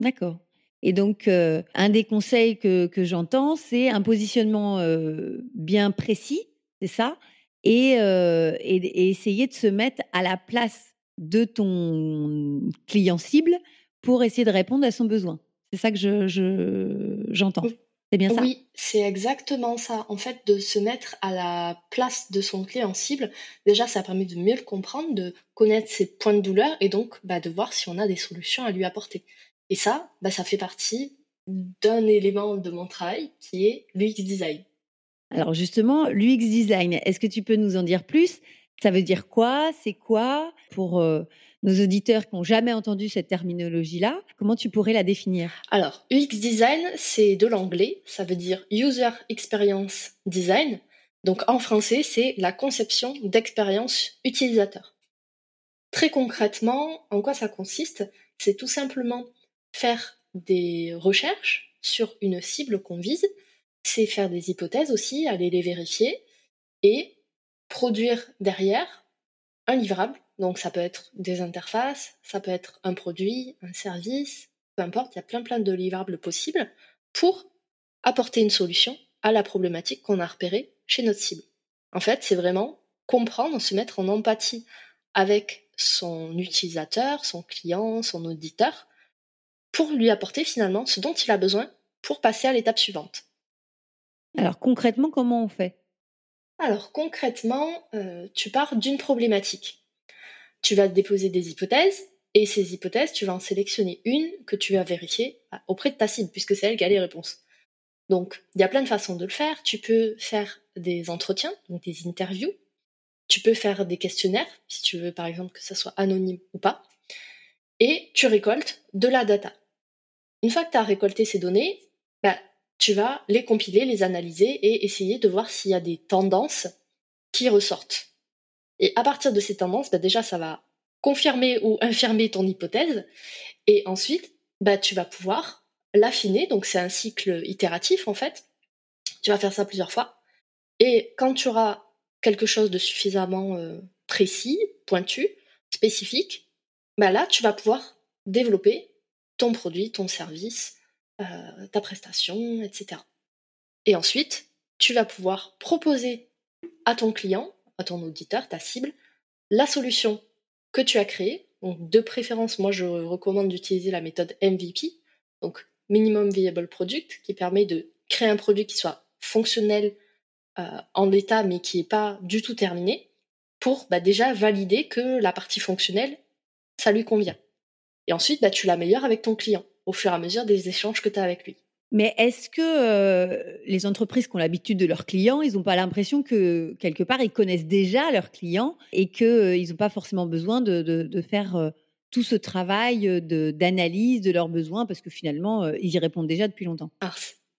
D'accord. Et donc, euh, un des conseils que, que j'entends, c'est un positionnement euh, bien précis, c'est ça, et, et, essayer de se mettre à la place de ton client cible pour essayer de répondre à son besoin. C'est ça que je, j'entends. C'est bien ça Oui, c'est exactement ça. En fait, de se mettre à la place de son client cible, déjà, ça permet de mieux le comprendre, de connaître ses points de douleur et donc bah, de voir si on a des solutions à lui apporter. Et ça, bah, ça fait partie d'un élément de mon travail qui est l'UX design. Alors justement, l'UX design, est-ce que tu peux nous en dire plus? Ça veut dire quoi? C'est quoi? Pour euh, nos auditeurs qui n'ont jamais entendu cette terminologie-là, comment tu pourrais la définir? Alors, UX design, c'est de l'anglais, ça veut dire User Experience Design. Donc en français, c'est la conception d'expérience utilisateur. Très concrètement, en quoi ça consiste? C'est tout simplement faire des recherches sur une cible qu'on vise, c'est faire des hypothèses aussi, aller les vérifier et produire derrière un livrable donc ça peut être des interfaces, ça peut être un produit, un service, peu importe, il y a plein plein de livrables possibles pour apporter une solution à la problématique qu'on a repérée chez notre cible. En fait, c'est vraiment comprendre, se mettre en empathie avec son utilisateur, son client, son auditeur, pour lui apporter finalement ce dont il a besoin pour passer à l'étape suivante. Alors concrètement, comment on fait? Alors concrètement, euh, tu pars d'une problématique tu vas déposer des hypothèses, et ces hypothèses, tu vas en sélectionner une que tu vas vérifier auprès de ta cible, puisque c'est elle qui a les réponses. Donc, il y a plein de façons de le faire. Tu peux faire des entretiens, donc des interviews. Tu peux faire des questionnaires, si tu veux par exemple que ça soit anonyme ou pas. Et tu récoltes de la data. Une fois que tu as récolté ces données, bah, tu vas les compiler, les analyser et essayer de voir s'il y a des tendances qui ressortent. Et à partir de ces tendances, bah déjà, ça va confirmer ou infirmer ton hypothèse. Et ensuite, bah, tu vas pouvoir l'affiner. Donc, c'est un cycle itératif, en fait. Tu vas faire ça plusieurs fois. Et quand tu auras quelque chose de suffisamment euh, précis, pointu, spécifique, bah là, tu vas pouvoir développer ton produit, ton service, euh, ta prestation, etc. Et ensuite, tu vas pouvoir proposer à ton client à ton auditeur, ta cible, la solution que tu as créée. Donc, de préférence, moi, je recommande d'utiliser la méthode MVP, donc Minimum Viable Product, qui permet de créer un produit qui soit fonctionnel euh, en l'état, mais qui n'est pas du tout terminé, pour bah, déjà valider que la partie fonctionnelle, ça lui convient. Et ensuite, bah, tu l'améliores avec ton client, au fur et à mesure des échanges que tu as avec lui. Mais est-ce que euh, les entreprises qui ont l'habitude de leurs clients, ils n'ont pas l'impression que quelque part ils connaissent déjà leurs clients et qu'ils euh, n'ont pas forcément besoin de, faire euh, tout ce travail d'analyse de, leurs besoins parce que finalement ils y répondent déjà depuis longtemps?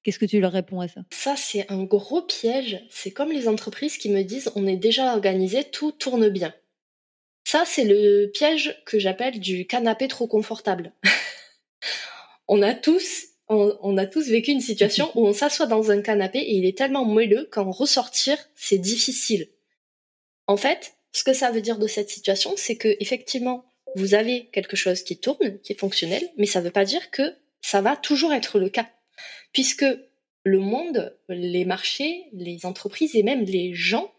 Qu'est-ce que tu leur réponds à ça? Ça, c'est un gros piège. C'est comme les entreprises qui me disent on est déjà organisé, tout tourne bien. Ça, c'est le piège que j'appelle du canapé trop confortable. on a tous on, a tous vécu une situation où on s'assoit dans un canapé et il est tellement moelleux qu'en ressortir, c'est difficile. En fait, ce que ça veut dire de cette situation, c'est que effectivement, vous avez quelque chose qui tourne, qui est fonctionnel, mais ça ne veut pas dire que ça va toujours être le cas. Puisque le monde, les marchés, les entreprises et même les gens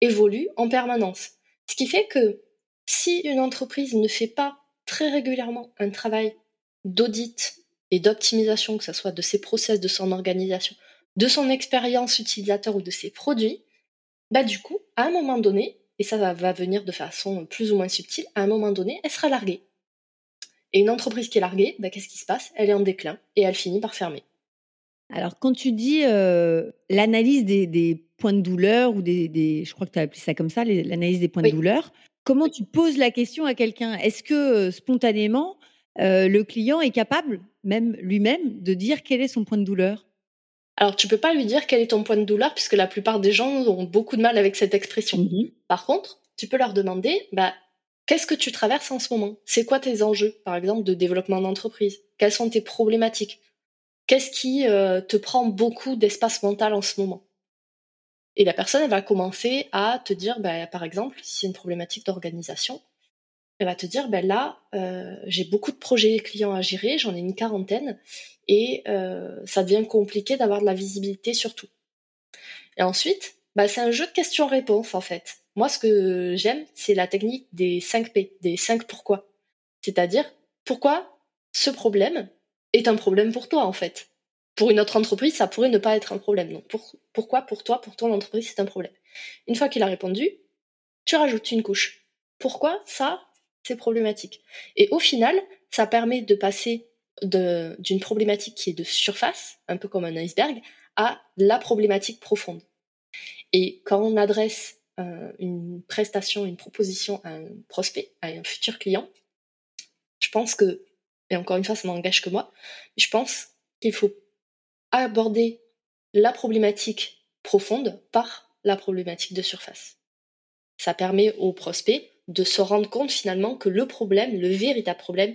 évoluent en permanence. Ce qui fait que si une entreprise ne fait pas très régulièrement un travail d'audit et d'optimisation, que ce soit de ses process, de son organisation, de son expérience utilisateur ou de ses produits, bah du coup, à un moment donné, et ça va, venir de façon plus ou moins subtile, à un moment donné, elle sera larguée. Et une entreprise qui est larguée, bah, qu'est-ce qui se passe? Elle est en déclin et elle finit par fermer. Alors, quand tu dis l'analyse des, points de douleur ou des, je crois que tu as appelé ça comme ça, l'analyse des points de douleur, comment tu poses la question à quelqu'un? Est-ce que spontanément, le client est capable, même lui-même, de dire quel est son point de douleur. Alors, tu peux pas lui dire quel est ton point de douleur, puisque la plupart des gens ont beaucoup de mal avec cette expression. Mmh Par contre, tu peux leur demander, bah, qu'est-ce que tu traverses en ce moment? C'est quoi tes enjeux, par exemple, de développement d'entreprise? Quelles sont tes problématiques? Qu'est-ce qui euh, te prend beaucoup d'espace mental en ce moment? Et la personne, elle va commencer à te dire, bah, par exemple, si c'est une problématique d'organisation, elle va te dire, ben là, euh, j'ai beaucoup de projets clients à gérer, j'en ai une quarantaine, et euh, ça devient compliqué d'avoir de la visibilité sur tout. Et ensuite, bah, c'est un jeu de questions-réponses en fait. Moi, ce que j'aime, c'est la technique des 5 P, des 5 pourquoi. C'est-à-dire, pourquoi ce problème est un problème pour toi en fait? Pour une autre entreprise, ça pourrait ne pas être un problème. Donc pourquoi pour toi, pour ton entreprise, c'est un problème? Une fois qu'il a répondu, tu rajoutes une couche. Pourquoi ça, c'est problématique Et au final, ça permet de passer d'une problématique qui est de surface, un peu comme un iceberg, à la problématique profonde. Et quand on adresse euh, une prestation, une proposition à un prospect, à un futur client, je pense que, et encore une fois, ça n'engage que moi, je pense qu'il faut aborder la problématique profonde par la problématique de surface. Ça permet au prospect de se rendre compte finalement que le problème, le véritable problème,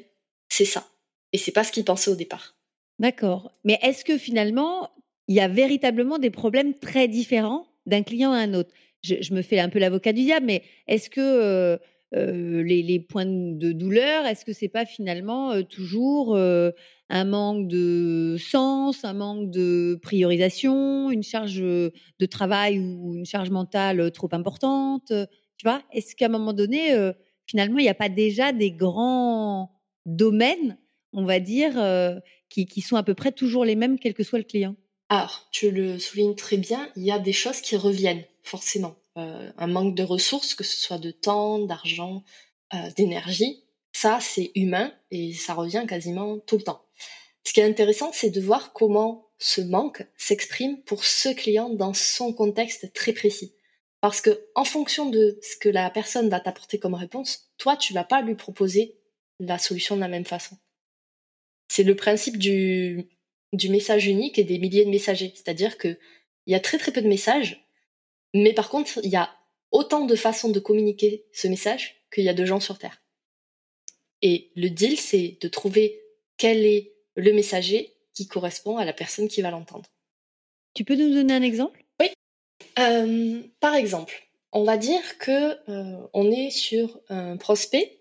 c'est ça. Et c'est pas ce qu'il pensait au départ. D'accord. Mais est-ce que finalement, il y a véritablement des problèmes très différents d'un client à un autre? Je, me fais un peu l'avocat du diable, mais est-ce que euh, euh, les, points de douleur, est-ce que c'est pas finalement euh, toujours un manque de sens, un manque de priorisation, une charge de travail ou une charge mentale trop importante? Tu vois? Est-ce qu'à un moment donné, finalement, il n'y a pas déjà des grands domaines on va dire, euh, qui, sont à peu près toujours les mêmes, quel que soit le client? Alors, tu le soulignes très bien, il y a des choses qui reviennent, forcément. Euh, un manque de ressources, que ce soit de temps, d'argent, euh, d'énergie, ça, c'est humain et ça revient quasiment tout le temps. Ce qui est intéressant, c'est de voir comment ce manque s'exprime pour ce client dans son contexte très précis. Parce que en fonction de ce que la personne va t'apporter comme réponse, toi, tu vas pas lui proposer la solution de la même façon c'est le principe du, du message unique et des milliers de messagers. C'est-à-dire qu'il y a très très peu de messages, mais par contre, il y a autant de façons de communiquer ce message qu'il y a de gens sur Terre. Et le deal, c'est de trouver quel est le messager qui correspond à la personne qui va l'entendre. Tu peux nous donner un exemple? Euh, par exemple, on va dire que euh, on est sur un prospect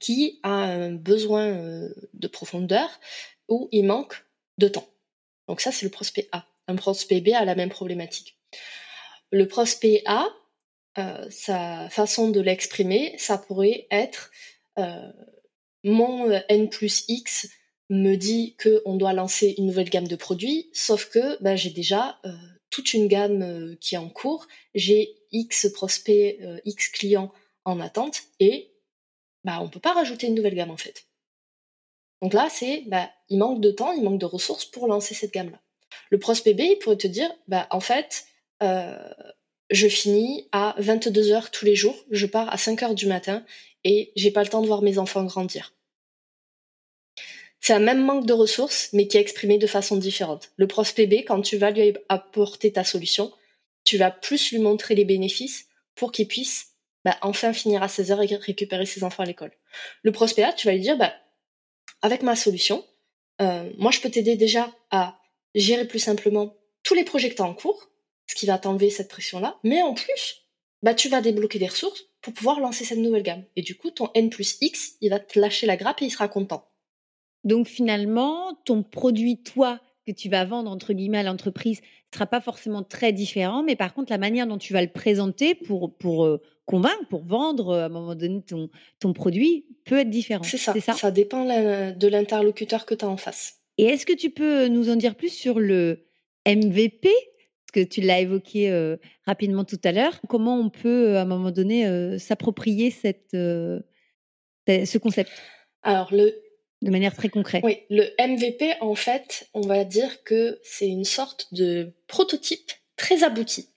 qui a un besoin euh, de profondeur ou il manque de temps. Donc ça, c'est le prospect A. Un prospect B a la même problématique. Le prospect A, sa façon de l'exprimer, ça pourrait être mon N plus X me dit qu'on doit lancer une nouvelle gamme de produits, sauf que ben, j'ai déjà toute une gamme qui est en cours, j'ai X prospects, X clients en attente, et bah, on peut pas rajouter une nouvelle gamme en fait. Donc là, c'est, bah, il manque de temps, il manque de ressources pour lancer cette gamme-là. Le prospect B, il pourrait te dire, bah, en fait, euh, je finis à 22 heures tous les jours, je pars à 5 heures du matin et j'ai pas le temps de voir mes enfants grandir. C'est un même manque de ressources, mais qui est exprimé de façon différente. Le prospect B, quand tu vas lui apporter ta solution, tu vas plus lui montrer les bénéfices pour qu'il puisse bah, enfin finir à 16 heures et récupérer ses enfants à l'école. Le prospect A, tu vas lui dire, bah, avec ma solution, euh, moi je peux t'aider déjà à gérer plus simplement tous les projets que tu en cours, ce qui va t'enlever cette pression-là, mais en plus, bah, tu vas débloquer des ressources pour pouvoir lancer cette nouvelle gamme. Et du coup, ton N plus X, il va te lâcher la grappe et il sera content. Donc finalement, ton produit, toi, que tu vas vendre entre guillemets à l'entreprise, ne sera pas forcément très différent, mais par contre, la manière dont tu vas le présenter pour, pour euh, convaincre, pour vendre euh, à un moment donné ton, ton produit peut être différent. C'est ça, ça? Ça dépend de l'interlocuteur que tu as en face. Et est-ce que tu peux nous en dire plus sur le MVP Parce que tu l'as évoqué euh, rapidement tout à l'heure? Comment on peut, à un moment donné, s'approprier cette, ce concept? Alors, le de manière très concrète. Oui, le MVP, en fait, on va dire que c'est une sorte de prototype très abouti.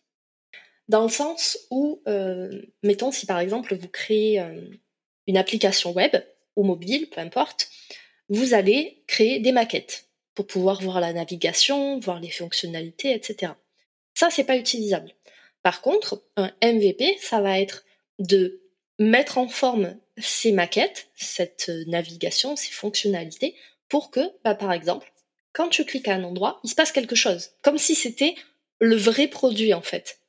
Dans le sens où, euh, mettons, si par exemple vous créez euh, une application web ou mobile, peu importe, vous allez créer des maquettes pour pouvoir voir la navigation, voir les fonctionnalités, etc. Ça, c'est pas utilisable. Par contre, un MVP, ça va être de mettre en forme ces maquettes, cette navigation, ces fonctionnalités, pour que, bah, par exemple, quand tu cliques à un endroit, il se passe quelque chose, comme si c'était le vrai produit en fait.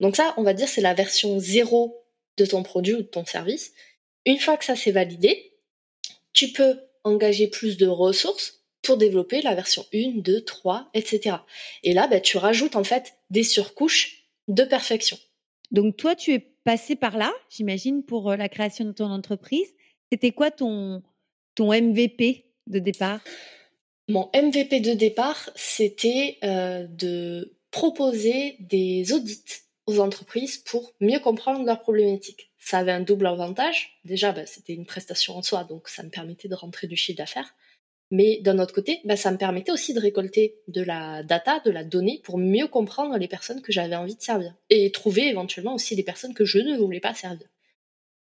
Donc ça, on va dire, c'est la version zéro de ton produit ou de ton service. Une fois que ça s'est validé, tu peux engager plus de ressources pour développer la version 1, 2, 3, etc. Et là, bah, tu rajoutes en fait des surcouches de perfection. Donc toi, tu es passé par là, j'imagine, pour euh, la création de ton entreprise. C'était quoi ton, MVP de départ? Mon MVP de départ, c'était euh, de proposer des audits aux entreprises pour mieux comprendre leurs problématiques. Ça avait un double avantage. Déjà, bah, c'était une prestation en soi, donc ça me permettait de rentrer du chiffre d'affaires. Mais d'un autre côté, bah, ça me permettait aussi de récolter de la data, de la donnée pour mieux comprendre les personnes que j'avais envie de servir et trouver éventuellement aussi les personnes que je ne voulais pas servir.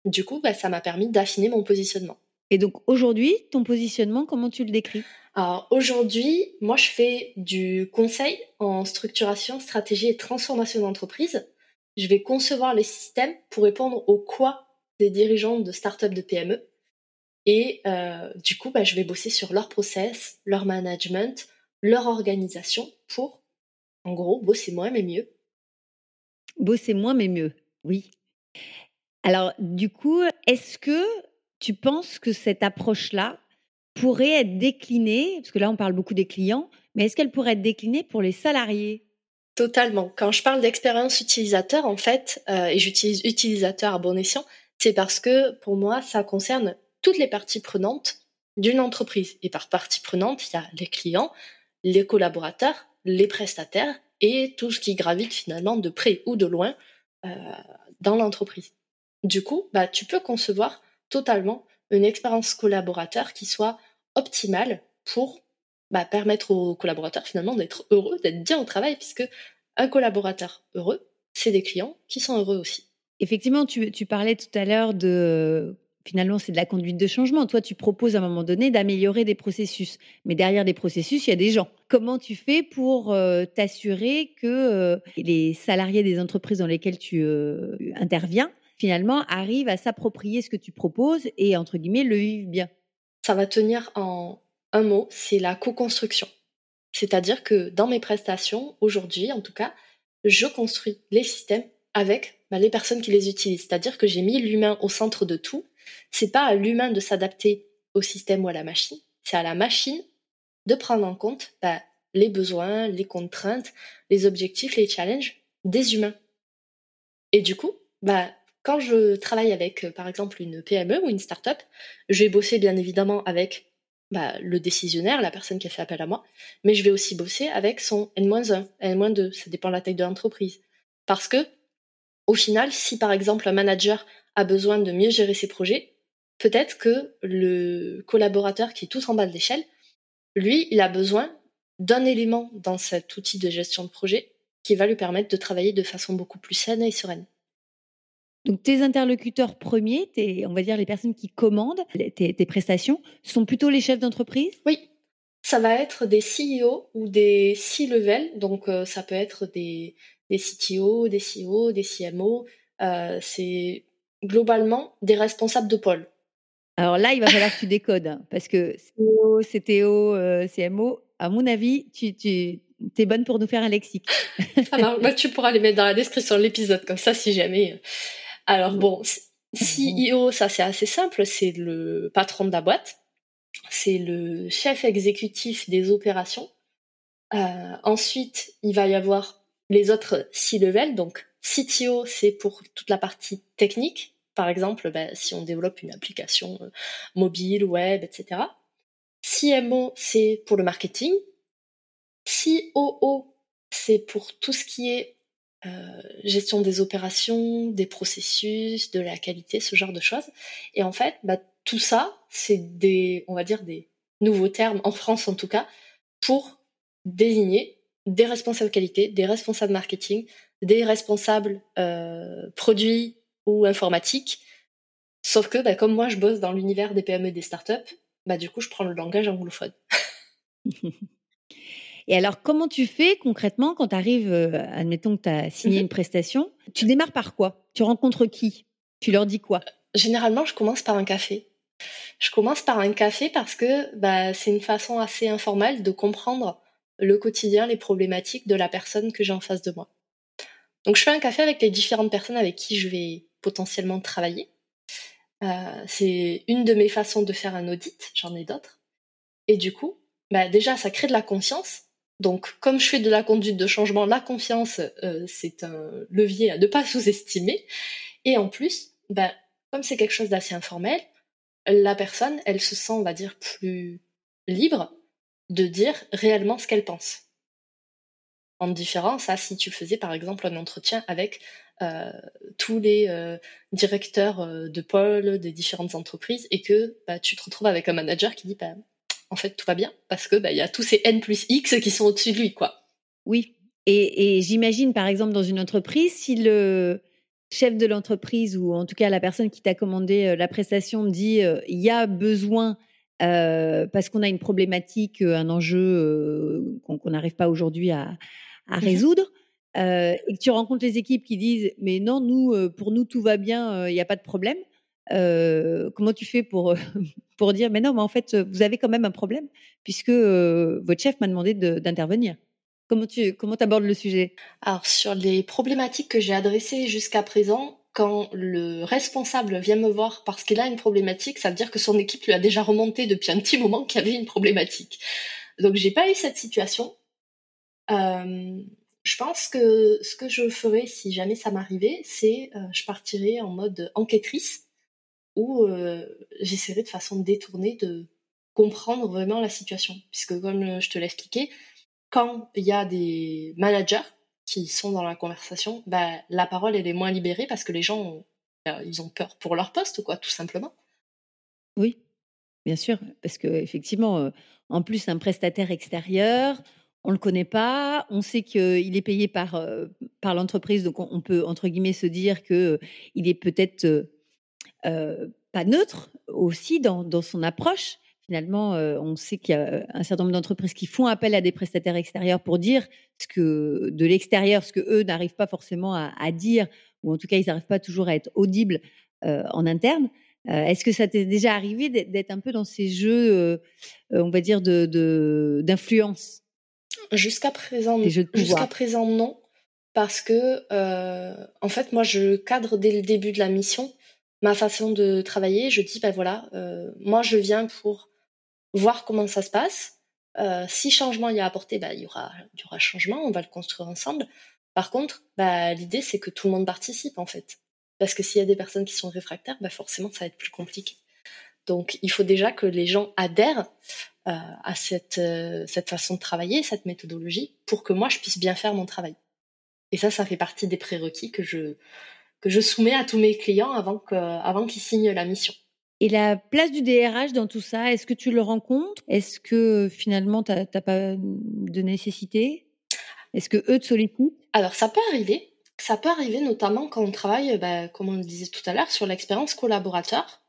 Du coup, bah, ça m'a permis d'affiner mon positionnement. Et donc aujourd'hui, ton positionnement, comment tu le décris? Alors aujourd'hui, moi je fais du conseil en structuration, stratégie et transformation d'entreprise. Je vais concevoir les systèmes pour répondre au quoi des dirigeants de start-up de PME et euh, du coup, bah, je vais bosser sur leur process, leur management, leur organisation pour, en gros, bosser moins mais mieux. Bosser moins mais mieux, oui. Alors, du coup, est-ce que tu penses que cette approche-là pourrait être déclinée, parce que là, on parle beaucoup des clients, mais est-ce qu'elle pourrait être déclinée pour les salariés? Totalement. Quand je parle d'expérience utilisateur, en fait, euh, et j'utilise utilisateur à bon escient, c'est parce que pour moi, ça concerne toutes les parties prenantes d'une entreprise. Et par partie prenante, il y a les clients, les collaborateurs, les prestataires et tout ce qui gravite finalement de près ou de loin euh, dans l'entreprise. Du coup, bah, tu peux concevoir totalement une expérience collaborateur qui soit optimale pour bah, permettre aux collaborateurs finalement d'être heureux, d'être bien au travail, puisque un collaborateur heureux, c'est des clients qui sont heureux aussi. Effectivement, tu, tu parlais tout à l'heure de finalement, c'est de la conduite de changement. Toi, tu proposes à un moment donné d'améliorer des processus. Mais derrière des processus, il y a des gens. Comment tu fais pour euh, t'assurer que euh, les salariés des entreprises dans lesquelles tu euh, interviens, finalement, arrivent à s'approprier ce que tu proposes et, entre guillemets, le vivent bien? Ça va tenir en un mot, c'est la co-construction. C'est-à-dire que dans mes prestations, aujourd'hui en tout cas, je construis les systèmes avec bah, les personnes qui les utilisent. C'est-à-dire que j'ai mis l'humain au centre de tout c'est pas à l'humain de s'adapter au système ou à la machine, c'est à la machine de prendre en compte bah, les besoins, les contraintes, les objectifs, les challenges des humains. Et du coup, bah, quand je travaille avec, euh, par exemple, une PME ou une start-up, je vais bosser bien évidemment avec bah, le décisionnaire, la personne qui a fait appel à moi, mais je vais aussi bosser avec son N-1, N-2, ça dépend de la taille de l'entreprise. Parce que, au final, si par exemple un manager a besoin de mieux gérer ses projets, peut-être que le collaborateur qui est tout en bas de l'échelle, lui, il a besoin d'un élément dans cet outil de gestion de projet qui va lui permettre de travailler de façon beaucoup plus saine et sereine. Donc tes interlocuteurs premiers, on va dire les personnes qui commandent tes, prestations, sont plutôt les chefs d'entreprise? Oui, ça va être des CEO ou des C-level, donc euh, ça peut être des, des CTO, des CEO, des CMO. Euh, c'est globalement des responsables de pôle. Alors là, il va falloir que tu décodes, hein, parce que CEO, CTO, euh, CMO, à mon avis, tu, tu es bonne pour nous faire un lexique. Bah, tu pourras les mettre dans la description de l'épisode, comme ça, si jamais. Euh. Alors bon, CEO, ça c'est assez simple, c'est le patron de la boîte, c'est le chef exécutif des opérations. Euh, ensuite, il va y avoir les autres C-level, donc CTO, c'est pour toute la partie technique, par exemple, bah, si on développe une application euh, mobile, web, etc. CMO, c'est pour le marketing. COO, c'est pour tout ce qui est euh, gestion des opérations, des processus, de la qualité, ce genre de choses. Et en fait, bah, tout ça, c'est des, on va dire, des nouveaux termes, en France en tout cas, pour désigner des responsables qualité, des responsables marketing, des responsables euh, produits ou informatiques. Sauf que, bah, comme moi, je bosse dans l'univers des PME et des startups, bah, du coup, je prends le langage anglophone. et alors, comment tu fais concrètement quand tu arrives, euh, admettons que tu as signé mhm. une prestation, tu démarres par quoi? Tu rencontres qui? Tu leur dis quoi? Généralement, je commence par un café. Je commence par un café parce que bah, c'est une façon assez informelle de comprendre le quotidien, les problématiques de la personne que j'ai en face de moi. Donc je fais un café avec les différentes personnes avec qui je vais potentiellement travailler. Euh, c'est une de mes façons de faire un audit, j'en ai d'autres. Et du coup, bah déjà, ça crée de la confiance. Donc, comme je fais de la conduite de changement, la confiance, euh, c'est un levier à ne pas sous-estimer. Et en plus, bah, comme c'est quelque chose d'assez informel, la personne, elle se sent, on va dire, plus libre de dire réellement ce qu'elle pense. En différence à si tu faisais par exemple un entretien avec tous les directeurs de pôle des différentes entreprises et que bah, tu te retrouves avec un manager qui dit bah, en fait tout va bien parce que bah, il y a tous ces N plus X qui sont au-dessus de lui quoi. Oui. Et, et j'imagine par exemple dans une entreprise si le chef de l'entreprise ou en tout cas la personne qui t'a commandé la prestation dit il y a besoin parce qu'on a une problématique, un enjeu qu'on n'arrive pas aujourd'hui à, à, mmh résoudre. et que tu rencontres les équipes qui disent mais non nous pour nous tout va bien il n'y a pas de problème. Comment tu fais pour pour dire mais non mais en fait vous avez quand même un problème puisque votre chef m'a demandé d'intervenir. Comment tu comment abordes le sujet? Alors sur les problématiques que j'ai adressées jusqu'à présent quand le responsable vient me voir parce qu'il a une problématique, ça veut dire que son équipe lui a déjà remonté depuis un petit moment qu'il y avait une problématique. Donc j'ai pas eu cette situation. Euh, je pense que ce que je ferais si jamais ça m'arrivait, c'est euh, je partirais en mode enquêtrice où euh, j'essaierais de façon détournée de comprendre vraiment la situation. Puisque comme je te l'ai expliqué, quand il y a des managers qui sont dans la conversation, bah, la parole elle est moins libérée parce que les gens bah, ils ont peur pour leur poste, quoi, tout simplement. Oui, bien sûr, parce que effectivement, euh, en plus un prestataire extérieur, on le connaît pas, on sait qu'il est payé par euh, par l'entreprise, donc on, peut entre guillemets se dire que euh, il est peut-être pas neutre aussi dans, dans son approche finalement, on sait qu'il y a un certain nombre d'entreprises qui font appel à des prestataires extérieurs pour dire ce que de l'extérieur, ce que eux n'arrivent pas forcément à, dire, ou en tout cas ils n'arrivent pas toujours à être audibles en interne. Est-ce que ça t'est déjà arrivé d'être un peu dans ces jeux, on va dire, de d'influence? Jusqu'à présent, jusqu'à présent non, parce que en fait moi je cadre dès le début de la mission ma façon de travailler. Je dis ben voilà, moi je viens pour voir comment ça se passe. Euh, si changement y a apporté, bah, il, y aura, il y aura changement, on va le construire ensemble. Par contre, bah, l'idée c'est que tout le monde participe en fait. Parce que s'il y a des personnes qui sont réfractaires, bah, forcément ça va être plus compliqué. Donc il faut déjà que les gens adhèrent euh, à cette, euh, cette façon de travailler, cette méthodologie, pour que moi je puisse bien faire mon travail. Et ça, ça fait partie des prérequis que je, que je soumets à tous mes clients avant, que, avant qu'ils signent la mission. Et la place du DRH dans tout ça, est-ce que tu le rencontres? Est-ce que finalement, tu n'as pas de nécessité? Est-ce que eux te sollicitent? Alors, ça peut arriver. Ça peut arriver notamment quand on travaille, bah, comme on le disait tout à l'heure, sur l'expérience collaborateur.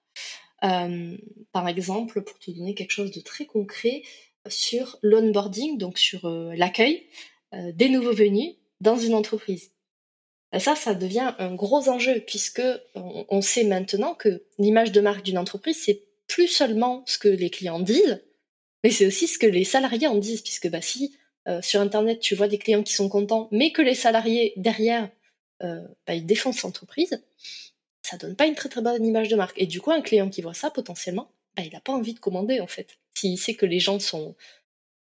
Euh, par exemple, pour te donner quelque chose de très concret, sur l'onboarding, donc sur euh, l'accueil euh, des nouveaux venus dans une entreprise. Ben ça, ça devient un gros enjeu puisque on, sait maintenant que l'image de marque d'une entreprise, c'est plus seulement ce que les clients disent, mais c'est aussi ce que les salariés en disent, puisque bah, si euh, sur Internet tu vois des clients qui sont contents, mais que les salariés derrière, euh, bah, ils défoncent l'entreprise, ça donne pas une très très bonne image de marque. Et du coup, un client qui voit ça, potentiellement, bah, il n'a pas envie de commander en fait. S'il sait que les gens sont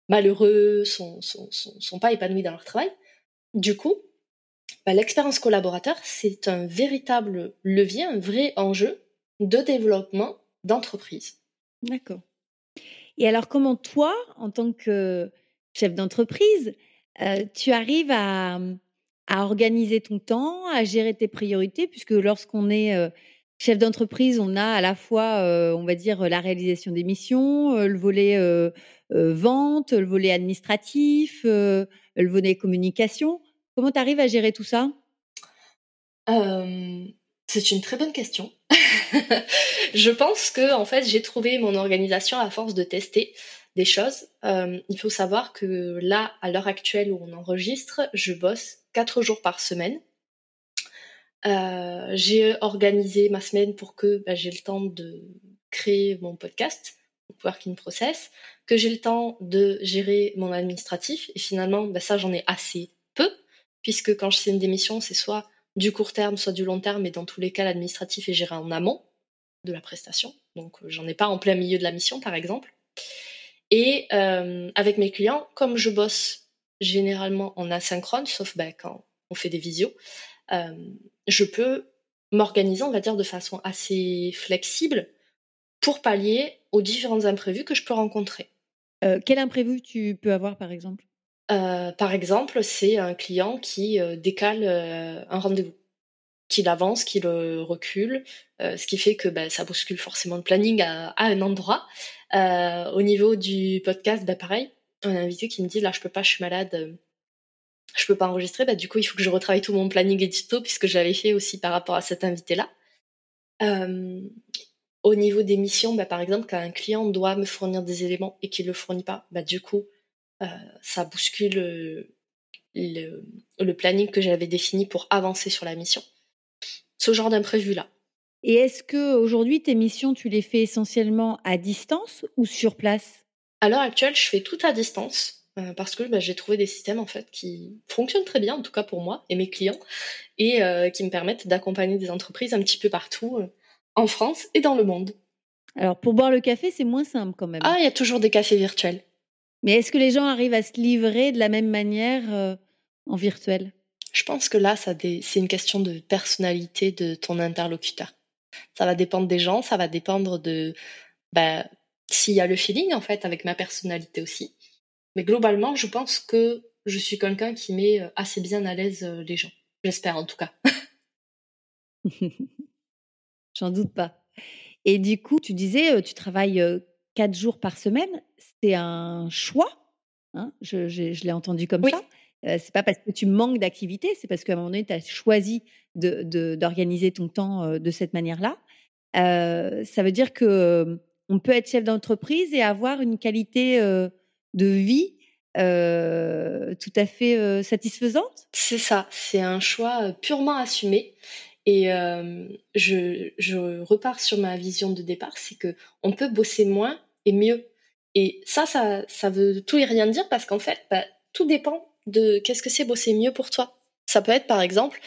malheureux, sont, sont, sont pas épanouis dans leur travail, du coup, bah, l'expérience collaborateur, c'est un véritable levier, un vrai enjeu de développement d'entreprise. D'accord. Et alors, comment toi, en tant que chef d'entreprise, euh, tu arrives à, organiser ton temps, à gérer tes priorités, puisque lorsqu'on est euh, Chef d'entreprise, on a à la fois, on va dire, la réalisation des missions, le volet vente, le volet administratif, le volet communication. Comment tu arrives à gérer tout ça? C'est une très bonne question. je pense que en fait, j'ai trouvé mon organisation à force de tester des choses. il faut savoir que là, à l'heure actuelle où on enregistre, je bosse quatre jours par semaine. Euh, j'ai organisé ma semaine pour que bah, j'ai le temps de créer mon podcast, Working Process, que j'ai le temps de gérer mon administratif. Et finalement, bah, ça, j'en ai assez peu, puisque quand je fais une démission, c'est soit du court terme, soit du long terme, mais dans tous les cas, l'administratif est géré en amont de la prestation. Donc, euh, j'en ai pas en plein milieu de la mission, par exemple. Et euh, avec mes clients, comme je bosse généralement en asynchrone, sauf bah, quand on fait des visios, euh, je peux m'organiser, on va dire, de façon assez flexible pour pallier aux différents imprévus que je peux rencontrer. Quel imprévu tu peux avoir, par exemple? Euh, Par exemple, c'est un client qui décale un rendez-vous, qu'il avance, qu'il recule, ce qui fait que bah, ça bouscule forcément le planning à, un endroit. au niveau du podcast, bah, pareil, un invité qui me dit là je peux pas, je suis malade, je peux pas enregistrer, bah du coup il faut que je retravaille tout mon planning édito puisque j'avais fait aussi par rapport à cet invité-là. Euh, au niveau des missions, par exemple, quand un client doit me fournir des éléments et qu'il le fournit pas, du coup euh, ça bouscule le, le, planning que j'avais défini pour avancer sur la mission. Ce genre d'imprévu là. Et est-ce que aujourd'hui tes missions tu les fais essentiellement à distance ou sur place? À l'heure actuelle, je fais tout à distance. Euh, parce que bah, j'ai trouvé des systèmes en fait qui fonctionnent très bien, en tout cas pour moi et mes clients, et euh, qui me permettent d'accompagner des entreprises un petit peu partout euh, en France et dans le monde. Alors pour boire le café, c'est moins simple quand même. Ah, il y a toujours des cafés virtuels. Mais est-ce que les gens arrivent à se livrer de la même manière en virtuel? Je pense que là, c'est une question de personnalité de ton interlocuteur. Ça va dépendre des gens, ça va dépendre de bah, s'il y a le feeling en fait avec ma personnalité aussi. Mais globalement, je pense que je suis quelqu'un qui met euh, assez bien à l'aise euh, les gens. J'espère en tout cas. J'en doute pas. Et du coup, tu disais, euh, tu travailles quatre jours par semaine. C'est un choix. Hein je, l'ai entendu comme ça. Ce c'est pas parce que tu manques d'activité, c'est parce qu'à un moment donné, tu as choisi d'organiser ton temps de cette manière-là. ça veut dire que on peut être chef d'entreprise et avoir une qualité de vie tout à fait satisfaisante? C'est ça, c'est un choix purement assumé. Et je, je, repars sur ma vision de départ, c'est que on peut bosser moins et mieux. Et ça, ça, ça veut tout et rien dire parce qu'en fait, bah, tout dépend de qu'est-ce que c'est bosser mieux pour toi. Ça peut être par exemple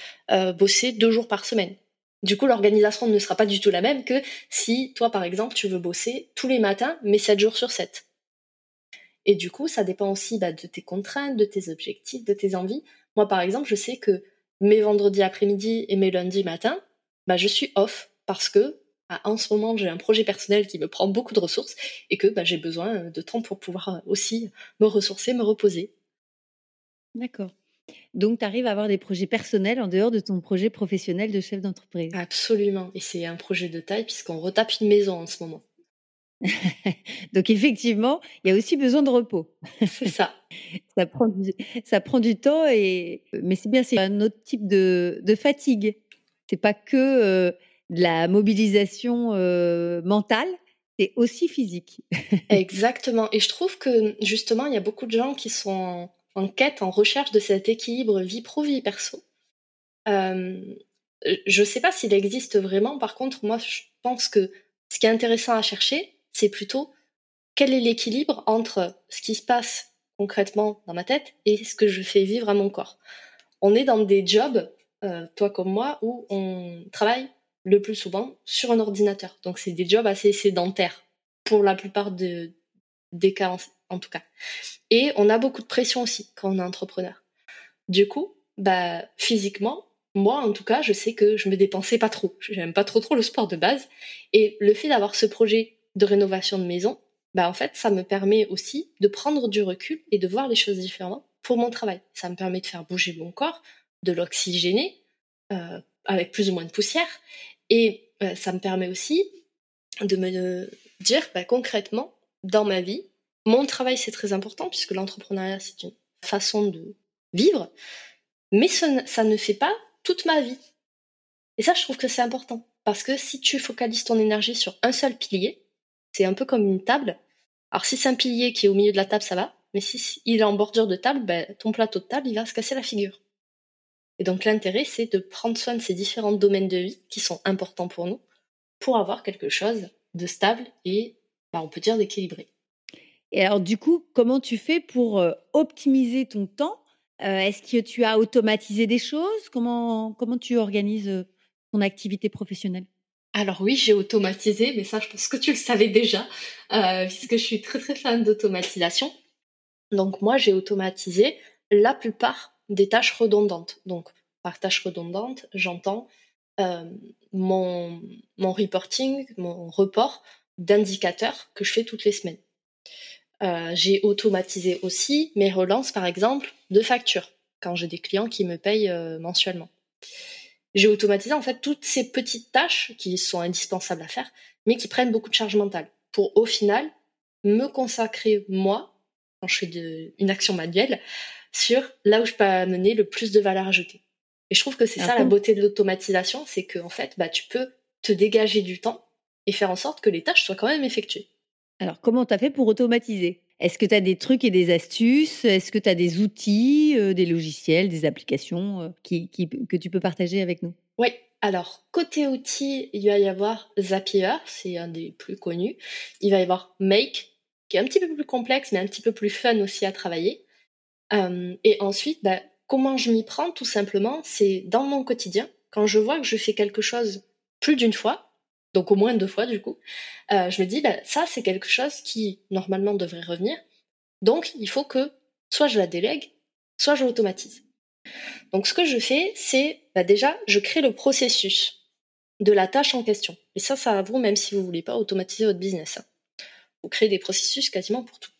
bosser deux jours par semaine. Du coup, l'organisation ne sera pas du tout la même que si toi, par exemple, tu veux bosser tous les matins, mais sept jours sur 7. Et du coup, ça dépend aussi bah, de tes contraintes, de tes objectifs, de tes envies. Moi, par exemple, je sais que mes vendredis après-midi et mes lundis matin, bah, je suis off parce que bah, en ce moment, j'ai un projet personnel qui me prend beaucoup de ressources et que bah, j'ai besoin de temps pour pouvoir aussi me ressourcer, me reposer. D'accord. Donc, tu arrives à avoir des projets personnels en dehors de ton projet professionnel de chef d'entreprise? Absolument. Et c'est un projet de taille puisqu'on retape une maison en ce moment. Donc effectivement, il y a aussi besoin de repos. C'est ça. ça, prend du, ça prend du temps, et, mais c'est bien, c'est un autre type de, de fatigue. C'est pas que euh, la mobilisation mentale, c'est aussi physique. Exactement. Et je trouve que justement, il y a beaucoup de gens qui sont en, quête, en recherche de cet équilibre vie pro, vie perso. Euh, je ne sais pas s'il existe vraiment. Par contre, moi, je pense que ce qui est intéressant à chercher, c'est plutôt quel est l'équilibre entre ce qui se passe concrètement dans ma tête et ce que je fais vivre à mon corps. On est dans des jobs, euh, toi comme moi, où on travaille le plus souvent sur un ordinateur. Donc c'est des jobs assez sédentaires pour la plupart des cas en, tout cas. Et on a beaucoup de pression aussi quand on est entrepreneur. Du coup, bah physiquement, moi en tout cas, je sais que je me dépensais pas trop. J'aime pas trop trop le sport de base et le fait d'avoir ce projet de rénovation de maison, bah en fait, ça me permet aussi de prendre du recul et de voir les choses différemment pour mon travail. Ça me permet de faire bouger mon corps, de l'oxygéner euh, avec plus ou moins de poussière. Et ça me permet aussi de me dire bah, concrètement, dans ma vie, mon travail c'est très important puisque l'entrepreneuriat c'est une façon de vivre, mais ça ne fait pas toute ma vie. Et ça, je trouve que c'est important. Parce que si tu focalises ton énergie sur un seul pilier, c'est un peu comme une table. Alors si c'est un pilier qui est au milieu de la table, ça va. Mais si il est en bordure de table, ben, ton plateau de table, il va se casser la figure. Et donc l'intérêt, c'est de prendre soin de ces différents domaines de vie qui sont importants pour nous, pour avoir quelque chose de stable et, ben, on peut dire, d'équilibré. Et alors du coup, comment tu fais pour euh, optimiser ton temps? Euh, Est-ce que tu as automatisé des choses? Comment, comment tu organises euh, ton activité professionnelle? Alors oui, j'ai automatisé, mais ça je pense que tu le savais déjà, euh, puisque je suis très très fan d'automatisation. Donc moi j'ai automatisé la plupart des tâches redondantes. Donc par tâche redondante, j'entends euh, mon, reporting, mon report d'indicateurs que je fais toutes les semaines. Euh, j'ai automatisé aussi mes relances, par exemple, de factures, quand j'ai des clients qui me payent mensuellement j'ai automatisé en fait toutes ces petites tâches qui sont indispensables à faire, mais qui prennent beaucoup de charge mentale, pour au final me consacrer moi, quand je fais une action manuelle, sur là où je peux amener le plus de valeur ajoutée. Et je trouve que c'est ça la beauté de l'automatisation, c'est que en fait, bah, tu peux te dégager du temps et faire en sorte que les tâches soient quand même effectuées. Alors, comment tu as fait pour automatiser? Est-ce que tu as des trucs et des astuces? Est-ce que tu as des outils, euh, des logiciels, des applications euh, qui, que tu peux partager avec nous? Oui, alors côté outils, il va y avoir Zapier, c'est un des plus connus. Il va y avoir Make, qui est un petit peu plus complexe, mais un petit peu plus fun aussi à travailler. Euh, et ensuite, bah, comment je m'y prends Tout simplement, c'est dans mon quotidien, quand je vois que je fais quelque chose plus d'une fois, donc au moins deux fois du coup, euh, je me dis, bah, ça c'est quelque chose qui normalement devrait revenir, donc il faut que soit je la délègue, soit je l'automatise. Donc ce que je fais, c'est bah, déjà, je crée le processus de la tâche en question. Et ça, ça va vous, même si vous voulez pas automatiser votre business. Hein. Vous créez des processus quasiment pour tout.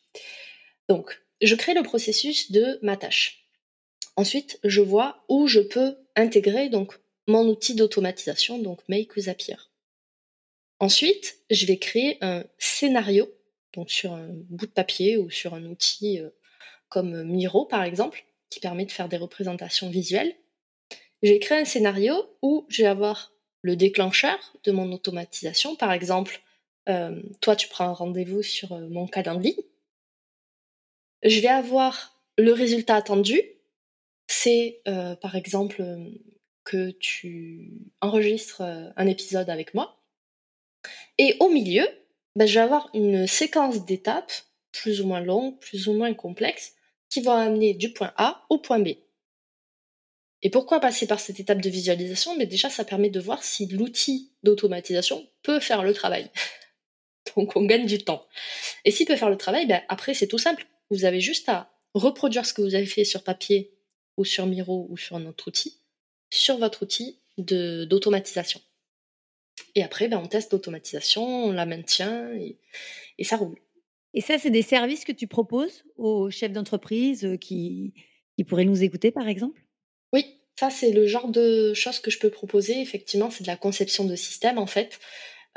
Donc, je crée le processus de ma tâche. Ensuite, je vois où je peux intégrer donc mon outil d'automatisation, donc Make ou Zapier. Ensuite, je vais créer un scénario, donc sur un bout de papier ou sur un outil euh, comme Miro par exemple, qui permet de faire des représentations visuelles. Je vais créer un scénario où je vais avoir le déclencheur de mon automatisation. Par exemple, euh, toi, tu prends un rendez-vous sur euh, mon calendrier. Je vais avoir le résultat attendu. C'est par exemple que tu enregistres un épisode avec moi. Et au milieu, ben, je vais avoir une séquence d'étapes, plus ou moins longue, plus ou moins complexe, qui vont amener du point A au point B. Et pourquoi passer par cette étape de visualisation? Mais déjà, ça permet de voir si l'outil d'automatisation peut faire le travail. Donc, on gagne du temps. Et s'il peut faire le travail, ben, après, c'est tout simple. Vous avez juste à reproduire ce que vous avez fait sur papier ou sur Miro ou sur un autre outil, sur votre outil d'automatisation. Et après, ben, on teste l'automatisation, on la maintient et, ça roule. Et ça, c'est des services que tu proposes aux chefs d'entreprise euh, qui, qui pourraient nous écouter, par exemple? Oui, ça, c'est le genre de choses que je peux proposer. Effectivement, c'est de la conception de système, en fait,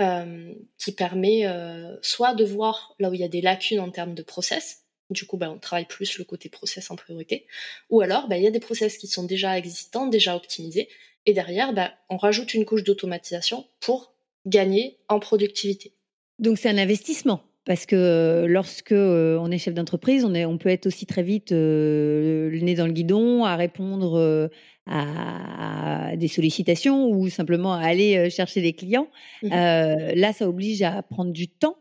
euh, qui permet euh, soit de voir là où il y a des lacunes en termes de process, du coup, ben, on travaille plus le côté process en priorité. Ou alors, ben, il y a des process qui sont déjà existants, déjà optimisés, et derrière, bah, on rajoute une couche d'automatisation pour gagner en productivité. Donc c'est un investissement parce que euh, lorsque euh, on est chef d'entreprise, on, on peut être aussi très vite euh, le nez dans le guidon à répondre à, des sollicitations ou simplement à aller chercher des clients. Mmh. là, ça oblige à prendre du temps,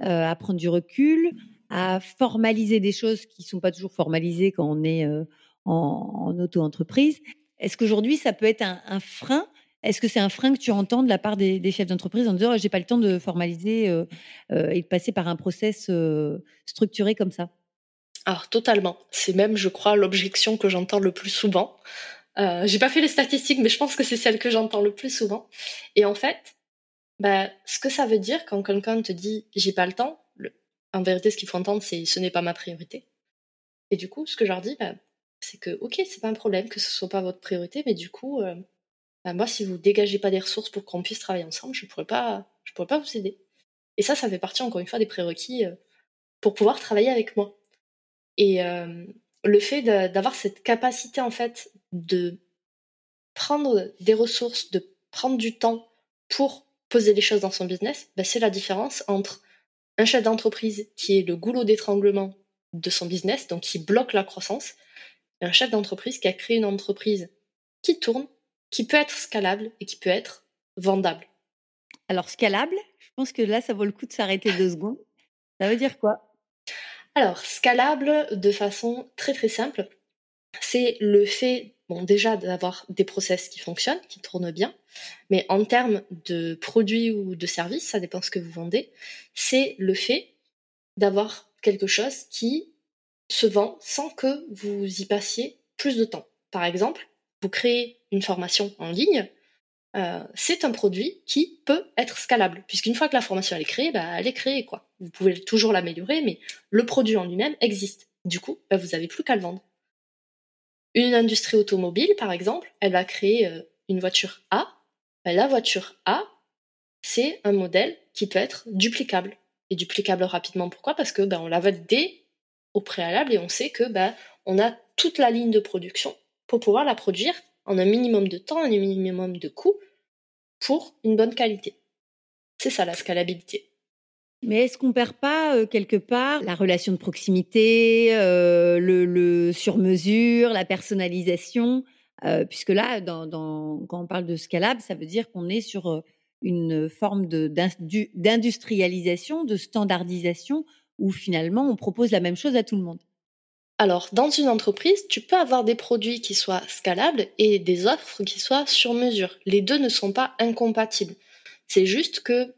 à prendre du recul, à formaliser des choses qui ne sont pas toujours formalisées quand on est en, en auto-entreprise. Est-ce qu'aujourd'hui, ça peut être un, frein? Est-ce que c'est un frein que tu entends de la part des, chefs d'entreprise en disant j'ai pas le temps de formaliser euh, euh, et de passer par un process euh, structuré comme ça? Alors totalement. C'est même, je crois, l'objection que j'entends le plus souvent. Euh, j'ai pas fait les statistiques, mais je pense que c'est celle que j'entends le plus souvent. Et en fait, bah, ce que ça veut dire quand quelqu'un te dit j'ai pas le temps, en vérité, ce qu'il faut entendre, c'est ce n'est pas ma priorité. Et du coup, ce que je leur dis, bah, c'est que ok, c'est pas un problème que ce soit pas votre priorité, mais du coup, euh, bah, moi, si vous dégagez pas des ressources pour qu'on puisse travailler ensemble, je pourrais pas, je pourrais pas vous aider. Et ça, ça fait partie encore une fois des prérequis euh, pour pouvoir travailler avec moi. Et euh, le fait d'avoir cette capacité en fait de prendre des ressources, de prendre du temps pour poser les choses dans son business, bah, c'est la différence entre un chef d'entreprise qui est le goulot d'étranglement de son business, donc qui bloque la croissance, et un chef d'entreprise qui a créé une entreprise qui tourne, qui peut être scalable et qui peut être vendable. Alors scalable, je pense que là, ça vaut le coup de s'arrêter deux secondes. Ça veut dire quoi? Alors, scalable de façon très très simple, c'est le fait, bon déjà d'avoir des process qui fonctionnent, qui tournent bien, mais en termes de produits ou de services, ça dépend ce que vous vendez, c'est le fait d'avoir quelque chose qui se vend sans que vous y passiez plus de temps. Par exemple, vous créez une formation en ligne, euh, c'est un produit qui peut être scalable, puisqu'une fois que la formation est créée, bah, elle est créée. quoi. Vous pouvez toujours l'améliorer, mais le produit en lui-même existe. Du coup, bah, vous n'avez plus qu'à le vendre. Une industrie automobile, par exemple, elle va créer euh, une voiture A. Bah, la voiture A, c'est un modèle qui peut être duplicable. Et duplicable rapidement. Pourquoi? Parce que on la vote dès au préalable et on sait que on a toute la ligne de production pour pouvoir la produire en un minimum de temps, un minimum de coût pour une bonne qualité. C'est ça la scalabilité. Mais est-ce qu'on perd pas euh, quelque part la relation de proximité, euh, le, sur-mesure, la personnalisation? Euh, Puisque là, quand on parle de scalable, ça veut dire qu'on est sur une forme d'industrialisation, de standardisation, où finalement on propose la même chose à tout le monde. Alors, dans une entreprise, tu peux avoir des produits qui soient scalables et des offres qui soient sur mesure. Les deux ne sont pas incompatibles. C'est juste que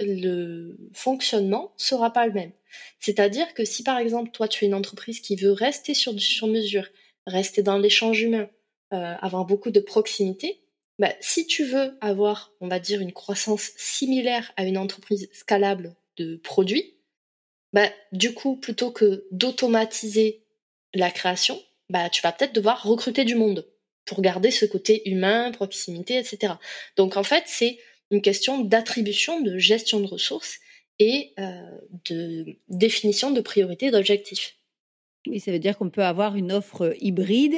le fonctionnement sera pas le même. C'est-à-dire que si par exemple toi tu es une entreprise qui veut rester sur du sur mesure, rester dans l'échange humain, euh, avoir beaucoup de proximité, bah, si tu veux avoir, on va dire, une croissance similaire à une entreprise scalable de produits, bah, du coup, plutôt que d'automatiser la création, bah, tu vas peut-être devoir recruter du monde pour garder ce côté humain, proximité, etc. Donc en fait, c'est une question d'attribution, de gestion de ressources et euh, de définition de priorités, d'objectifs. Oui, ça veut dire qu'on peut avoir une offre hybride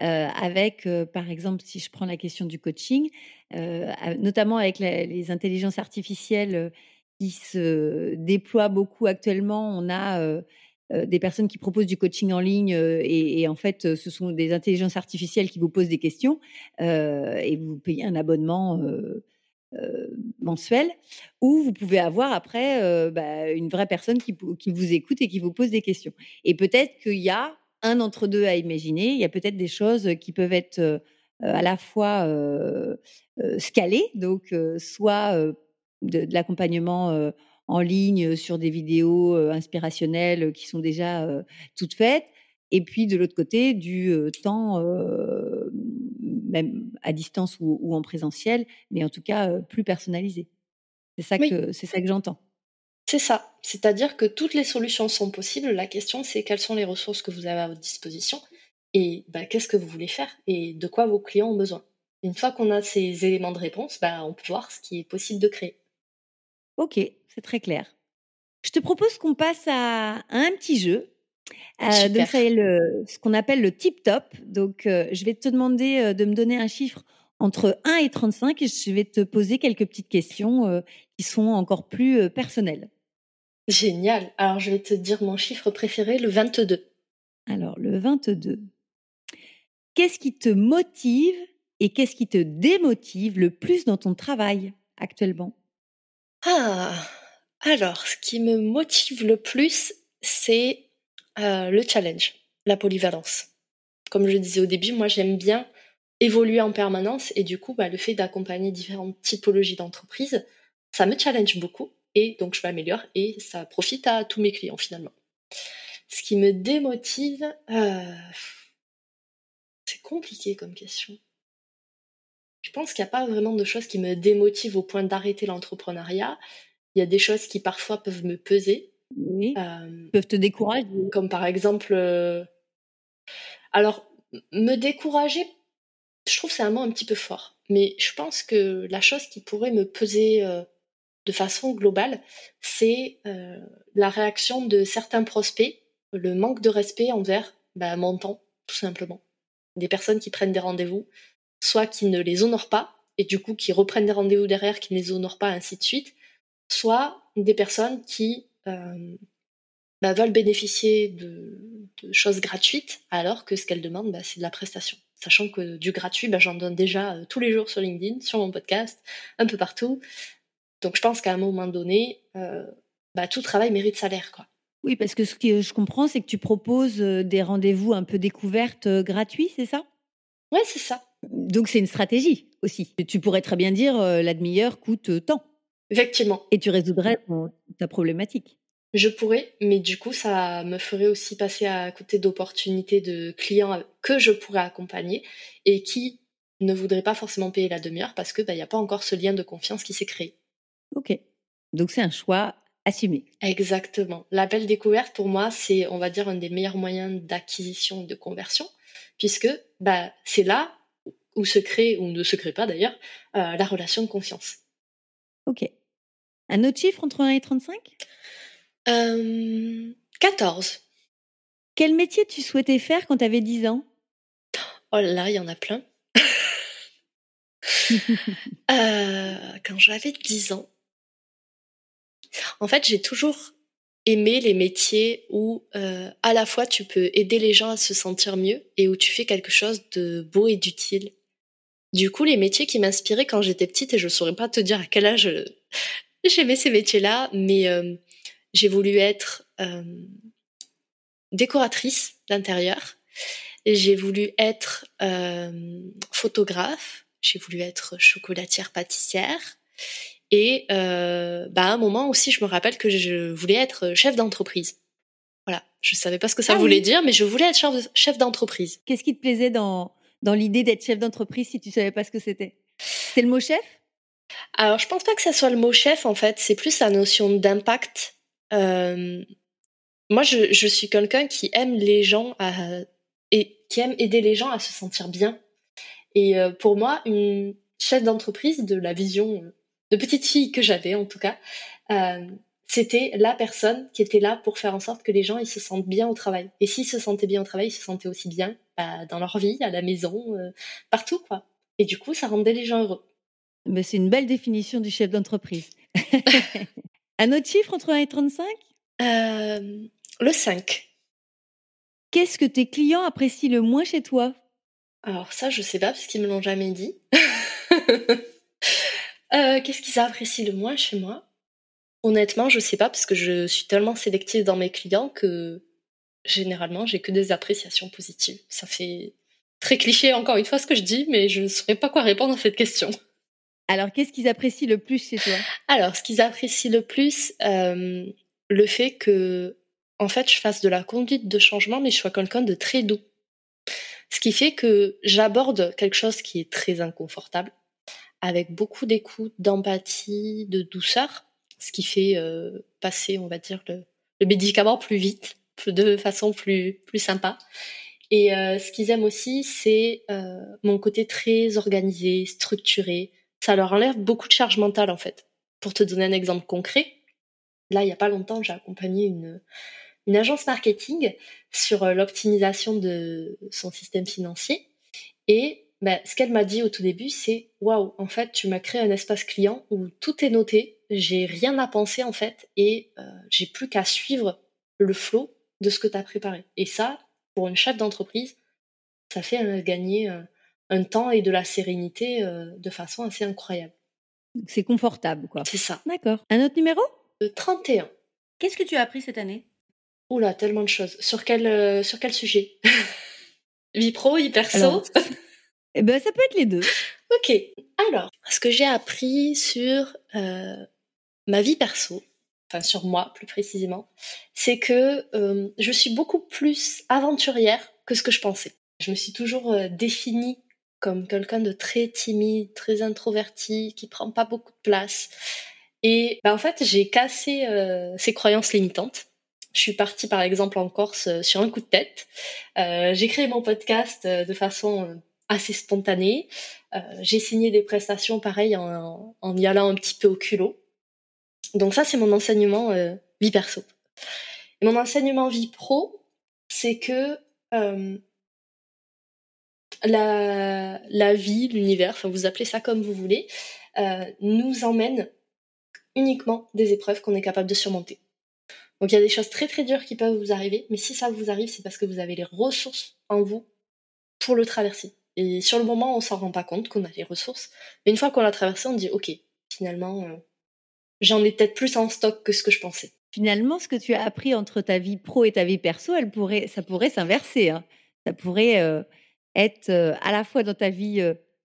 euh, avec, euh, par exemple, si je prends la question du coaching, notamment avec les intelligences artificielles qui se déploient beaucoup actuellement, on a euh, des personnes qui proposent du coaching en ligne euh, et, en fait, euh, ce sont des intelligences artificielles qui vous posent des questions et vous payez un abonnement mensuel ou vous pouvez avoir après bah, une vraie personne qui, qui, vous écoute et qui vous pose des questions. Et peut-être qu'il y a un entre deux à imaginer. Il y a peut-être des choses qui peuvent être à la fois scalées, donc soit de, de l'accompagnement en ligne sur des vidéos inspirationnelles qui sont déjà toutes faites. Et puis de l'autre côté, du temps, même à distance ou, en présentiel, mais en tout cas plus personnalisé. C'est ça, que, c'est ça que j'entends. C'est ça. C'est-à-dire que toutes les solutions sont possibles. La question, c'est quelles sont les ressources que vous avez à votre disposition et bah, qu'est-ce que vous voulez faire et de quoi vos clients ont besoin. Une fois qu'on a ces éléments de réponse, bah, on peut voir ce qui est possible de créer. Ok, c'est très clair. Je te propose qu'on passe à, un petit jeu. Euh, donc, ça le, ce qu'on appelle le tip top. Donc, euh, je vais te demander euh, de me donner un chiffre entre 1 et 35 et je vais te poser quelques petites questions qui sont encore plus personnelles. Génial. Alors, je vais te dire mon chiffre préféré, le 22. Alors, le 22. Qu'est-ce qui te motive et qu'est-ce qui te démotive le plus dans ton travail actuellement? Ah, alors, ce qui me motive le plus, c'est euh, le challenge, la polyvalence. Comme je disais au début, moi j'aime bien évoluer en permanence et du coup, bah, le fait d'accompagner différentes typologies d'entreprises, ça me challenge beaucoup et donc je m'améliore et ça profite à tous mes clients finalement. Ce qui me démotive, euh, c'est compliqué comme question. Je pense qu'il n'y a pas vraiment de choses qui me démotivent au point d'arrêter l'entrepreneuriat. Il y a des choses qui parfois peuvent me peser. Oui. Peuvent te décourager. Comme par exemple. Alors, me décourager, je trouve que c'est un mot un petit peu fort. Mais je pense que la chose qui pourrait me peser euh, de façon globale, c'est euh, la réaction de certains prospects, le manque de respect envers bah, mon temps, tout simplement. Des personnes qui prennent des rendez-vous, soit qui ne les honorent pas, et du coup qui reprennent des rendez-vous derrière, qui ne les honorent pas, ainsi de suite, soit des personnes qui bah, veulent bénéficier de, choses gratuites, alors que ce qu'elles demandent, bah, c'est de la prestation. Sachant que du gratuit, bah, j'en donne déjà euh, tous les jours sur LinkedIn, sur mon podcast, un peu partout. Donc je pense qu'à un moment donné, euh, tout travail mérite salaire. quoi. Oui, parce que ce que je comprends, c'est que tu proposes des rendez-vous un peu découvertes gratuits, c'est ça? Ouais, c'est ça. Donc c'est une stratégie aussi. Tu pourrais très bien dire la demi-heure coûte tant. Effectivement. Et tu résoudrais ta problématique. Je pourrais, mais du coup, ça me ferait aussi passer à côté d'opportunités de clients que je pourrais accompagner et qui ne voudraient pas forcément payer la demi-heure parce que bah, n'y a pas encore ce lien de confiance qui s'est créé. Ok. Donc c'est un choix assumé. Exactement. L'appel découverte, pour moi, c'est, on va dire, un des meilleurs moyens d'acquisition et de conversion, puisque bah, c'est là où se crée, ou ne se crée pas d'ailleurs, euh, la relation de confiance. Ok. Un autre chiffre entre 1 et 35 euh, 14. Quel métier tu souhaitais faire quand tu avais 10 ans? Oh là, il y en a plein. Euh, quand j'avais 10 ans, en fait, j'ai toujours aimé les métiers où euh, à la fois tu peux aider les gens à se sentir mieux et où tu fais quelque chose de beau et d'utile. Du coup, les métiers qui m'inspiraient quand j'étais petite, et je saurais pas te dire à quel âge j'aimais ces métiers-là, mais euh, j'ai voulu être euh, décoratrice d'intérieur, j'ai voulu être euh, photographe, j'ai voulu être chocolatière pâtissière, et euh, bah à un moment aussi, je me rappelle que je voulais être chef d'entreprise. Voilà, je savais pas ce que ça Ah voulait oui. dire, mais je voulais être chef d'entreprise. Qu'est-ce qui te plaisait dans, dans l'idée d'être chef d'entreprise si tu savais pas ce que c'était? C'était le mot chef? Alors, je pense pas que ça soit le mot chef, en fait. C'est plus la notion d'impact. Moi, je, suis quelqu'un qui aime les gens et qui aime aider les gens à se sentir bien. Et pour moi, une chef d'entreprise, de la vision de petite fille que j'avais, en tout cas, c'était la personne qui était là pour faire en sorte que les gens ils se sentent bien au travail. Et s'ils se sentaient bien au travail, ils se sentaient aussi bien bah, dans leur vie, à la maison, euh, partout, quoi. Et du coup, ça rendait les gens heureux. Mais C'est une belle définition du chef d'entreprise. Un autre chiffre entre 1 et 35 Euh, le 5. Qu'est-ce que tes clients apprécient le moins chez toi? Alors ça, je sais pas parce qu'ils me l'ont jamais dit. Euh, Qu'est-ce qu'ils apprécient le moins chez moi? Honnêtement, je sais pas parce que je suis tellement sélective dans mes clients que généralement, j'ai que des appréciations positives. Ça fait très cliché encore une fois ce que je dis, mais je ne saurais pas quoi répondre à cette question. Alors, qu'est-ce qu'ils apprécient le plus chez toi? Alors, ce qu'ils apprécient le plus, euh, le fait que, en fait, je fasse de la conduite de changement, mais je sois quelqu'un de très doux. Ce qui fait que j'aborde quelque chose qui est très inconfortable, avec beaucoup d'écoute, d'empathie, de douceur, ce qui fait euh, passer, on va dire, le, le médicament plus vite, de façon plus, plus sympa. Et euh, ce qu'ils aiment aussi, c'est euh, mon côté très organisé, structuré. Ça leur enlève beaucoup de charge mentale, en fait. Pour te donner un exemple concret, là, il n'y a pas longtemps, j'ai accompagné une, une agence marketing sur euh, l'optimisation de son système financier. Et ben, ce qu'elle m'a dit au tout début, c'est waouh, en fait, tu m'as créé un espace client où tout est noté, j'ai rien à penser en fait, et euh, j'ai plus qu'à suivre le flow de ce que tu as préparé. Et ça, pour une chef d'entreprise, ça fait euh, gagner euh, un temps et de la sérénité euh, de façon assez incroyable. C'est confortable, quoi. C'est ça. D'accord. Un autre numéro? Le 31. Qu'est-ce que tu as appris cette année? Oula, tellement de choses. Sur quel, euh, sur quel sujet? Vie pro, vie perso? Alors, Eh ben, ça peut être les deux. Ok. Alors, ce que j'ai appris sur euh, ma vie perso, enfin sur moi plus précisément, c'est que euh, je suis beaucoup plus aventurière que ce que je pensais. Je me suis toujours euh, définie comme quelqu'un de très timide, très introverti, qui prend pas beaucoup de place. Et bah, en fait, j'ai cassé euh, ces croyances limitantes. Je suis partie par exemple en Corse euh, sur un coup de tête. J'ai créé mon podcast de façon assez spontanée. j'ai signé des prestations pareil en, en, y allant un petit peu au culot. Donc ça, c'est mon enseignement vie perso. Mon enseignement vie pro, c'est que la, la vie, l'univers, vous appelez ça comme vous voulez, euh, nous emmène uniquement des épreuves qu'on est capable de surmonter. Donc il y a des choses très très dures qui peuvent vous arriver, mais si ça vous arrive, c'est parce que vous avez les ressources en vous pour le traverser. Et sur le moment, on s'en rend pas compte qu'on a les ressources, mais une fois qu'on l'a traversé, on dit ok, finalement, euh, j'en ai peut-être plus en stock que ce que je pensais. Finalement, ce que tu as appris entre ta vie pro et ta vie perso, elle pourrait, ça pourrait s'inverser. Hein. Ça pourrait euh, être à la fois dans ta vie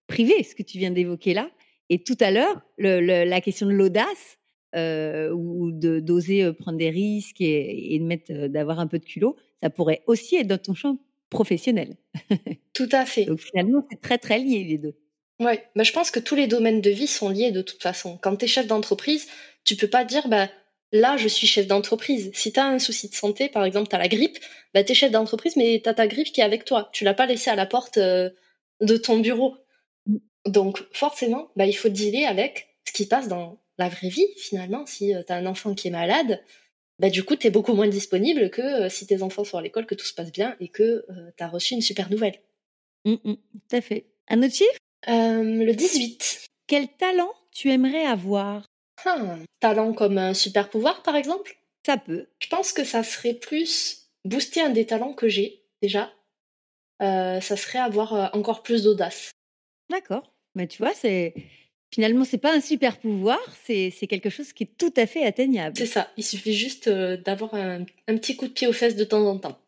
privée, ce que tu viens d'évoquer là, et tout à l'heure, la question de l'audace ou d'oser prendre des risques et, de mettre, d'avoir un peu de culot, ça pourrait aussi être dans ton champ professionnel. Tout à fait. Donc finalement, c'est très très lié les deux. Oui, mais je pense que tous les domaines de vie sont liés de toute façon. Quand tu es chef d'entreprise, tu peux pas dire bah là je suis chef d'entreprise. Si tu as un souci de santé, par exemple, tu as la grippe, bah tu es chef d'entreprise mais tu as ta grippe qui est avec toi. Tu l'as pas laissé à la porte de ton bureau. Mmh. Donc forcément, bah, il faut dealer avec ce qui passe dans la vraie vie finalement. Si tu as un enfant qui est malade, bah, du coup, tu es beaucoup moins disponible que si tes enfants sont à l'école, que tout se passe bien et que tu as reçu une super nouvelle. Mmh, mmh, tout à fait. Un autre chiffre? Le 18. Quel talent tu aimerais avoir? Ah, Talent comme un super pouvoir, par exemple? Ça peut. Je pense que ça serait plus booster un des talents que j'ai déjà. ça serait avoir encore plus d'audace. D'accord. Mais tu vois, c'est finalement c'est pas un super pouvoir, c'est quelque chose qui est tout à fait atteignable. C'est ça. Il suffit juste d'avoir un, un, petit coup de pied aux fesses de temps en temps.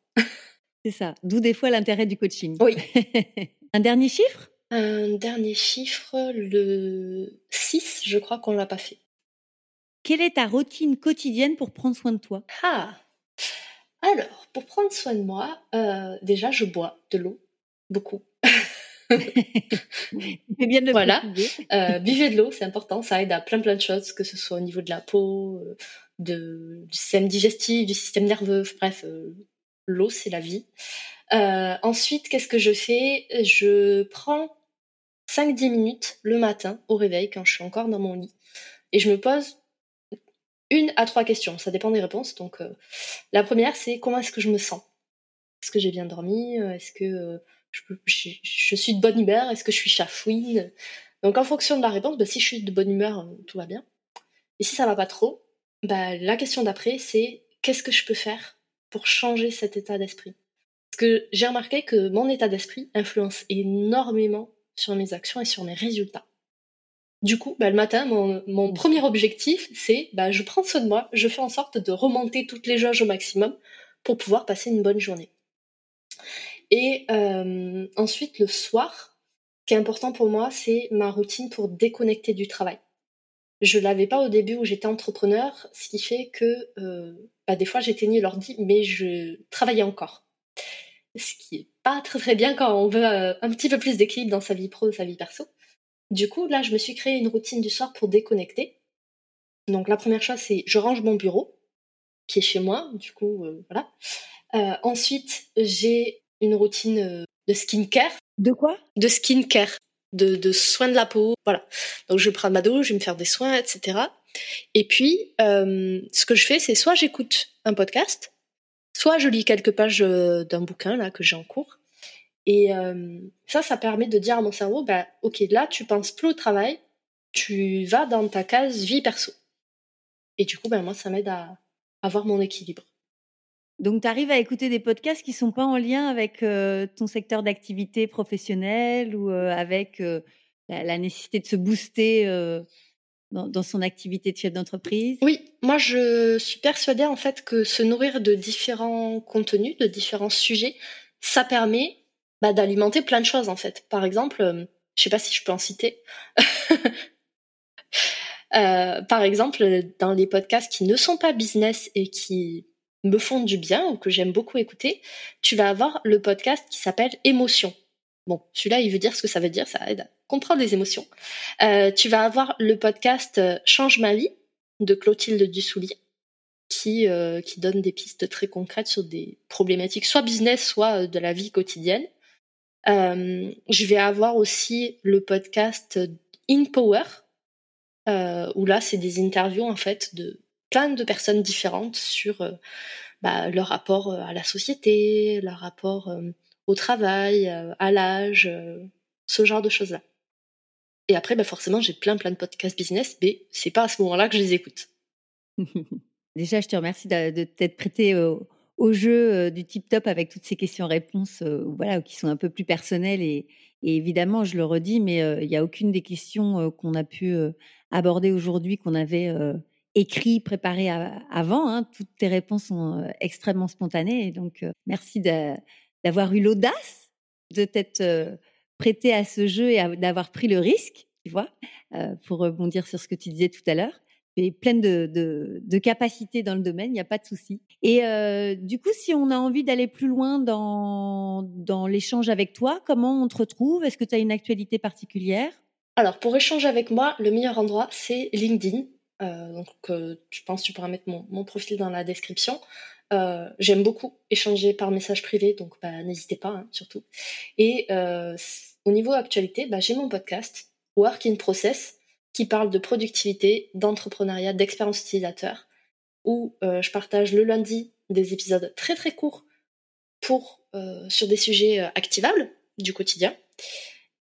c'est ça. D'où des fois l'intérêt du coaching. Oui. un dernier chiffre? Un dernier chiffre, le 6, je crois qu'on l'a pas fait. Quelle est ta routine quotidienne pour prendre soin de toi? Ah Alors, pour prendre soin de moi, euh, déjà, je bois de l'eau, beaucoup. bien de voilà. Euh, buvez de l'eau, c'est important, ça aide à plein plein de choses, que ce soit au niveau de la peau, euh, de, du système digestif, du système nerveux, bref, l'eau c'est la vie. ensuite, qu'est-ce que je fais? Je prends 5-10 minutes le matin au réveil quand je suis encore dans mon lit et je me pose une à trois questions. Ça dépend des réponses. Donc, euh, la première, c'est comment est-ce que je me sens? Est-ce que j'ai bien dormi? Est-ce que euh, je, suis de bonne humeur? Est-ce que je suis chafouine? Donc, en fonction de la réponse, bah, si je suis de bonne humeur, euh, tout va bien. Et si ça va pas trop, bah, la question d'après, c'est qu'est-ce que je peux faire pour changer cet état d'esprit? Parce que j'ai remarqué que mon état d'esprit influence énormément sur mes actions et sur mes résultats. Du coup, bah, le matin, mon, premier objectif, c'est bah, je prends soin de moi, je fais en sorte de remonter toutes les jauges au maximum pour pouvoir passer une bonne journée. Et euh, ensuite, le soir, ce qui est important pour moi, c'est ma routine pour déconnecter du travail. Je l'avais pas au début où j'étais entrepreneur, ce qui fait que euh, bah, des fois j'éteignais l'ordi, mais je travaillais encore. Ce qui est pas très très bien quand on veut euh, un petit peu plus d'équilibre dans sa vie pro et sa vie perso. Du coup, là, je me suis créé une routine du soir pour déconnecter. Donc la première chose, c'est je range mon bureau, qui est chez moi, du coup, euh, voilà. Euh, ensuite, j'ai une routine de skincare. De quoi? De skincare, de, de soins de la peau, voilà. Donc je vais prendre ma douche, je vais me faire des soins, etc. Et puis, ce que je fais, c'est soit j'écoute un podcast, soit je lis quelques pages d'un bouquin là que j'ai en cours, et euh, ça, ça permet de dire à mon cerveau, bah, ok, là, tu penses plus au travail, tu vas dans ta case vie perso. Et du coup, ben, moi, ça m'aide à avoir mon équilibre. Donc, tu arrives à écouter des podcasts qui sont pas en lien avec euh, ton secteur d'activité professionnelle ou euh, avec la, nécessité de se booster dans, dans, son activité de chef d'entreprise? Oui, moi, je suis persuadée en fait que se nourrir de différents contenus, de différents sujets, ça permet bah, d'alimenter plein de choses en fait. Par exemple, euh, je sais pas si je peux en citer. Euh, par exemple, dans les podcasts qui ne sont pas business et qui me font du bien ou que j'aime beaucoup écouter, tu vas avoir le podcast qui s'appelle Émotion. Bon, celui-là, il veut dire ce que ça veut dire, ça aide à comprendre les émotions. Euh, tu vas avoir le podcast Change ma vie de Clotilde Dussoulier qui, qui donne des pistes très concrètes sur des problématiques soit business, soit de la vie quotidienne. Je vais avoir aussi le podcast In Power, où là, c'est des interviews en fait de plein de personnes différentes sur bah, leur rapport à la société, leur rapport au travail, à l'âge, ce genre de choses-là. Et après, bah forcément, j'ai plein plein de podcasts business, mais c'est pas à ce moment-là que je les écoute. Déjà, je te remercie de, t'être prêté au, jeu du tip top avec toutes ces questions-réponses, voilà, qui sont un peu plus personnelles et, évidemment, je le redis, mais il n'y a aucune des questions qu'on a pu aborder aujourd'hui qu'on avait écrit, préparé avant. Hein. Toutes tes réponses sont extrêmement spontanées, donc merci d'avoir eu l'audace de t'être prêté à ce jeu et d'avoir pris le risque, tu vois, pour rebondir sur ce que tu disais tout à l'heure. Es pleine de, de, capacités dans le domaine, il n'y a pas de souci. Et euh, du coup, si on a envie d'aller plus loin dans, l'échange avec toi, comment on te retrouve? Est-ce que tu as une actualité particulière? Alors, pour échanger avec moi, le meilleur endroit, c'est LinkedIn. Euh, donc, je pense que tu pourras mettre mon, profil dans la description. Euh, j'aime beaucoup échanger par message privé, donc bah, n'hésitez pas, hein, surtout. Et euh, au niveau actualité, bah, j'ai mon podcast, Work in Process, qui parle de productivité, d'entrepreneuriat, d'expérience utilisateur, où euh, je partage le lundi des épisodes très très courts pour, sur des sujets activables du quotidien.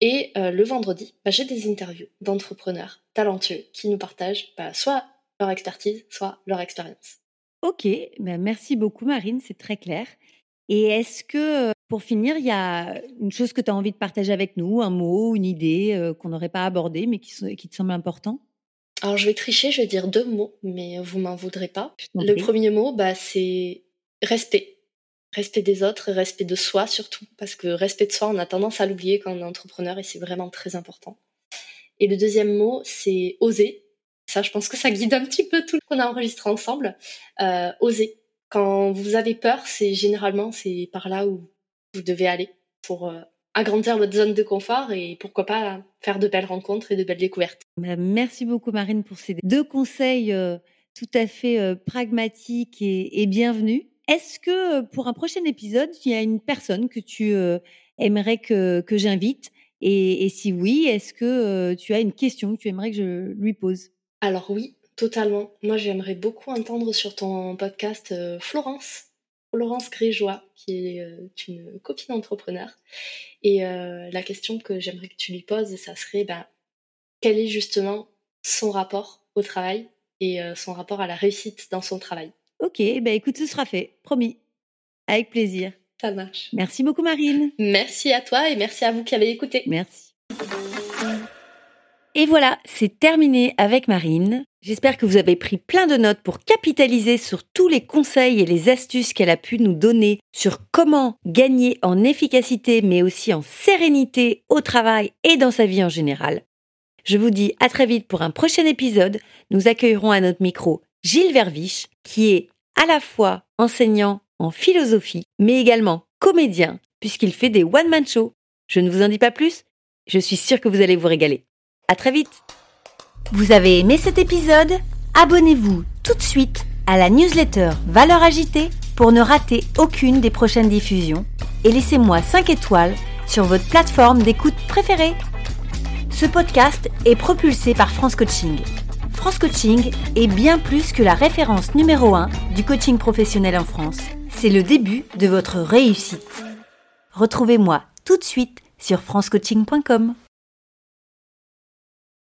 Et le vendredi, bah, j'ai des interviews d'entrepreneurs talentueux qui nous partagent soit leur expertise, soit leur expérience. Ok, ben merci beaucoup Marine, c'est très clair. Et est-ce que, pour finir, il y a une chose que tu as envie de partager avec nous, un mot, une idée qu'on n'aurait pas abordé, mais qui, qui te semble important? Alors je vais tricher, je vais dire deux mots, mais vous m'en voudrez pas. Le premier mot, bah, c'est respect. Respect des autres, respect de soi surtout, parce que respect de soi, on a tendance à l'oublier quand on est entrepreneur et c'est vraiment très important. Et le deuxième mot, c'est oser. Ça, je pense que ça guide un petit peu tout ce qu'on a enregistré ensemble. Euh, oser. Quand vous avez peur, c'est généralement c'est par là où vous devez aller pour euh, agrandir votre zone de confort et pourquoi pas faire de belles rencontres et de belles découvertes. Bah, merci beaucoup Marine pour ces deux conseils euh, tout à fait pragmatiques et, bienvenus. Est-ce que pour un prochain épisode, il y a une personne que tu aimerais que, que j'invite? Et, et, si oui, est-ce que tu as une question que tu aimerais que je lui pose? Alors oui, totalement. Moi, j'aimerais beaucoup entendre sur ton podcast euh, Florence, Florence Gréjois, qui est euh, une copine entrepreneur. Et euh, la question que j'aimerais que tu lui poses, ça serait ben, quel est justement son rapport au travail et son rapport à la réussite dans son travail? Ok, ben écoute, ce sera fait, promis. Avec plaisir. Ça marche. Merci beaucoup Marine. Merci à toi et merci à vous qui avez écouté. Merci. Et voilà, c'est terminé avec Marine. J'espère que vous avez pris plein de notes pour capitaliser sur tous les conseils et les astuces qu'elle a pu nous donner sur comment gagner en efficacité mais aussi en sérénité au travail et dans sa vie en général. Je vous dis à très vite pour un prochain épisode. Nous accueillerons à notre micro Gilles Verviche qui est à la fois enseignant en philosophie mais également comédien puisqu'il fait des one-man shows. Je ne vous en dis pas plus, je suis sûre que vous allez vous régaler. À très vite. Vous avez aimé cet épisode? Abonnez-vous tout de suite à la newsletter Valeur Agitée pour ne rater aucune des prochaines diffusions et laissez-moi 5 étoiles sur votre plateforme d'écoute préférée. Ce podcast est propulsé par France Coaching. France Coaching est bien plus que la référence numéro 1 du coaching professionnel en France. C'est le début de votre réussite. Retrouvez-moi tout de suite sur francecoaching.com.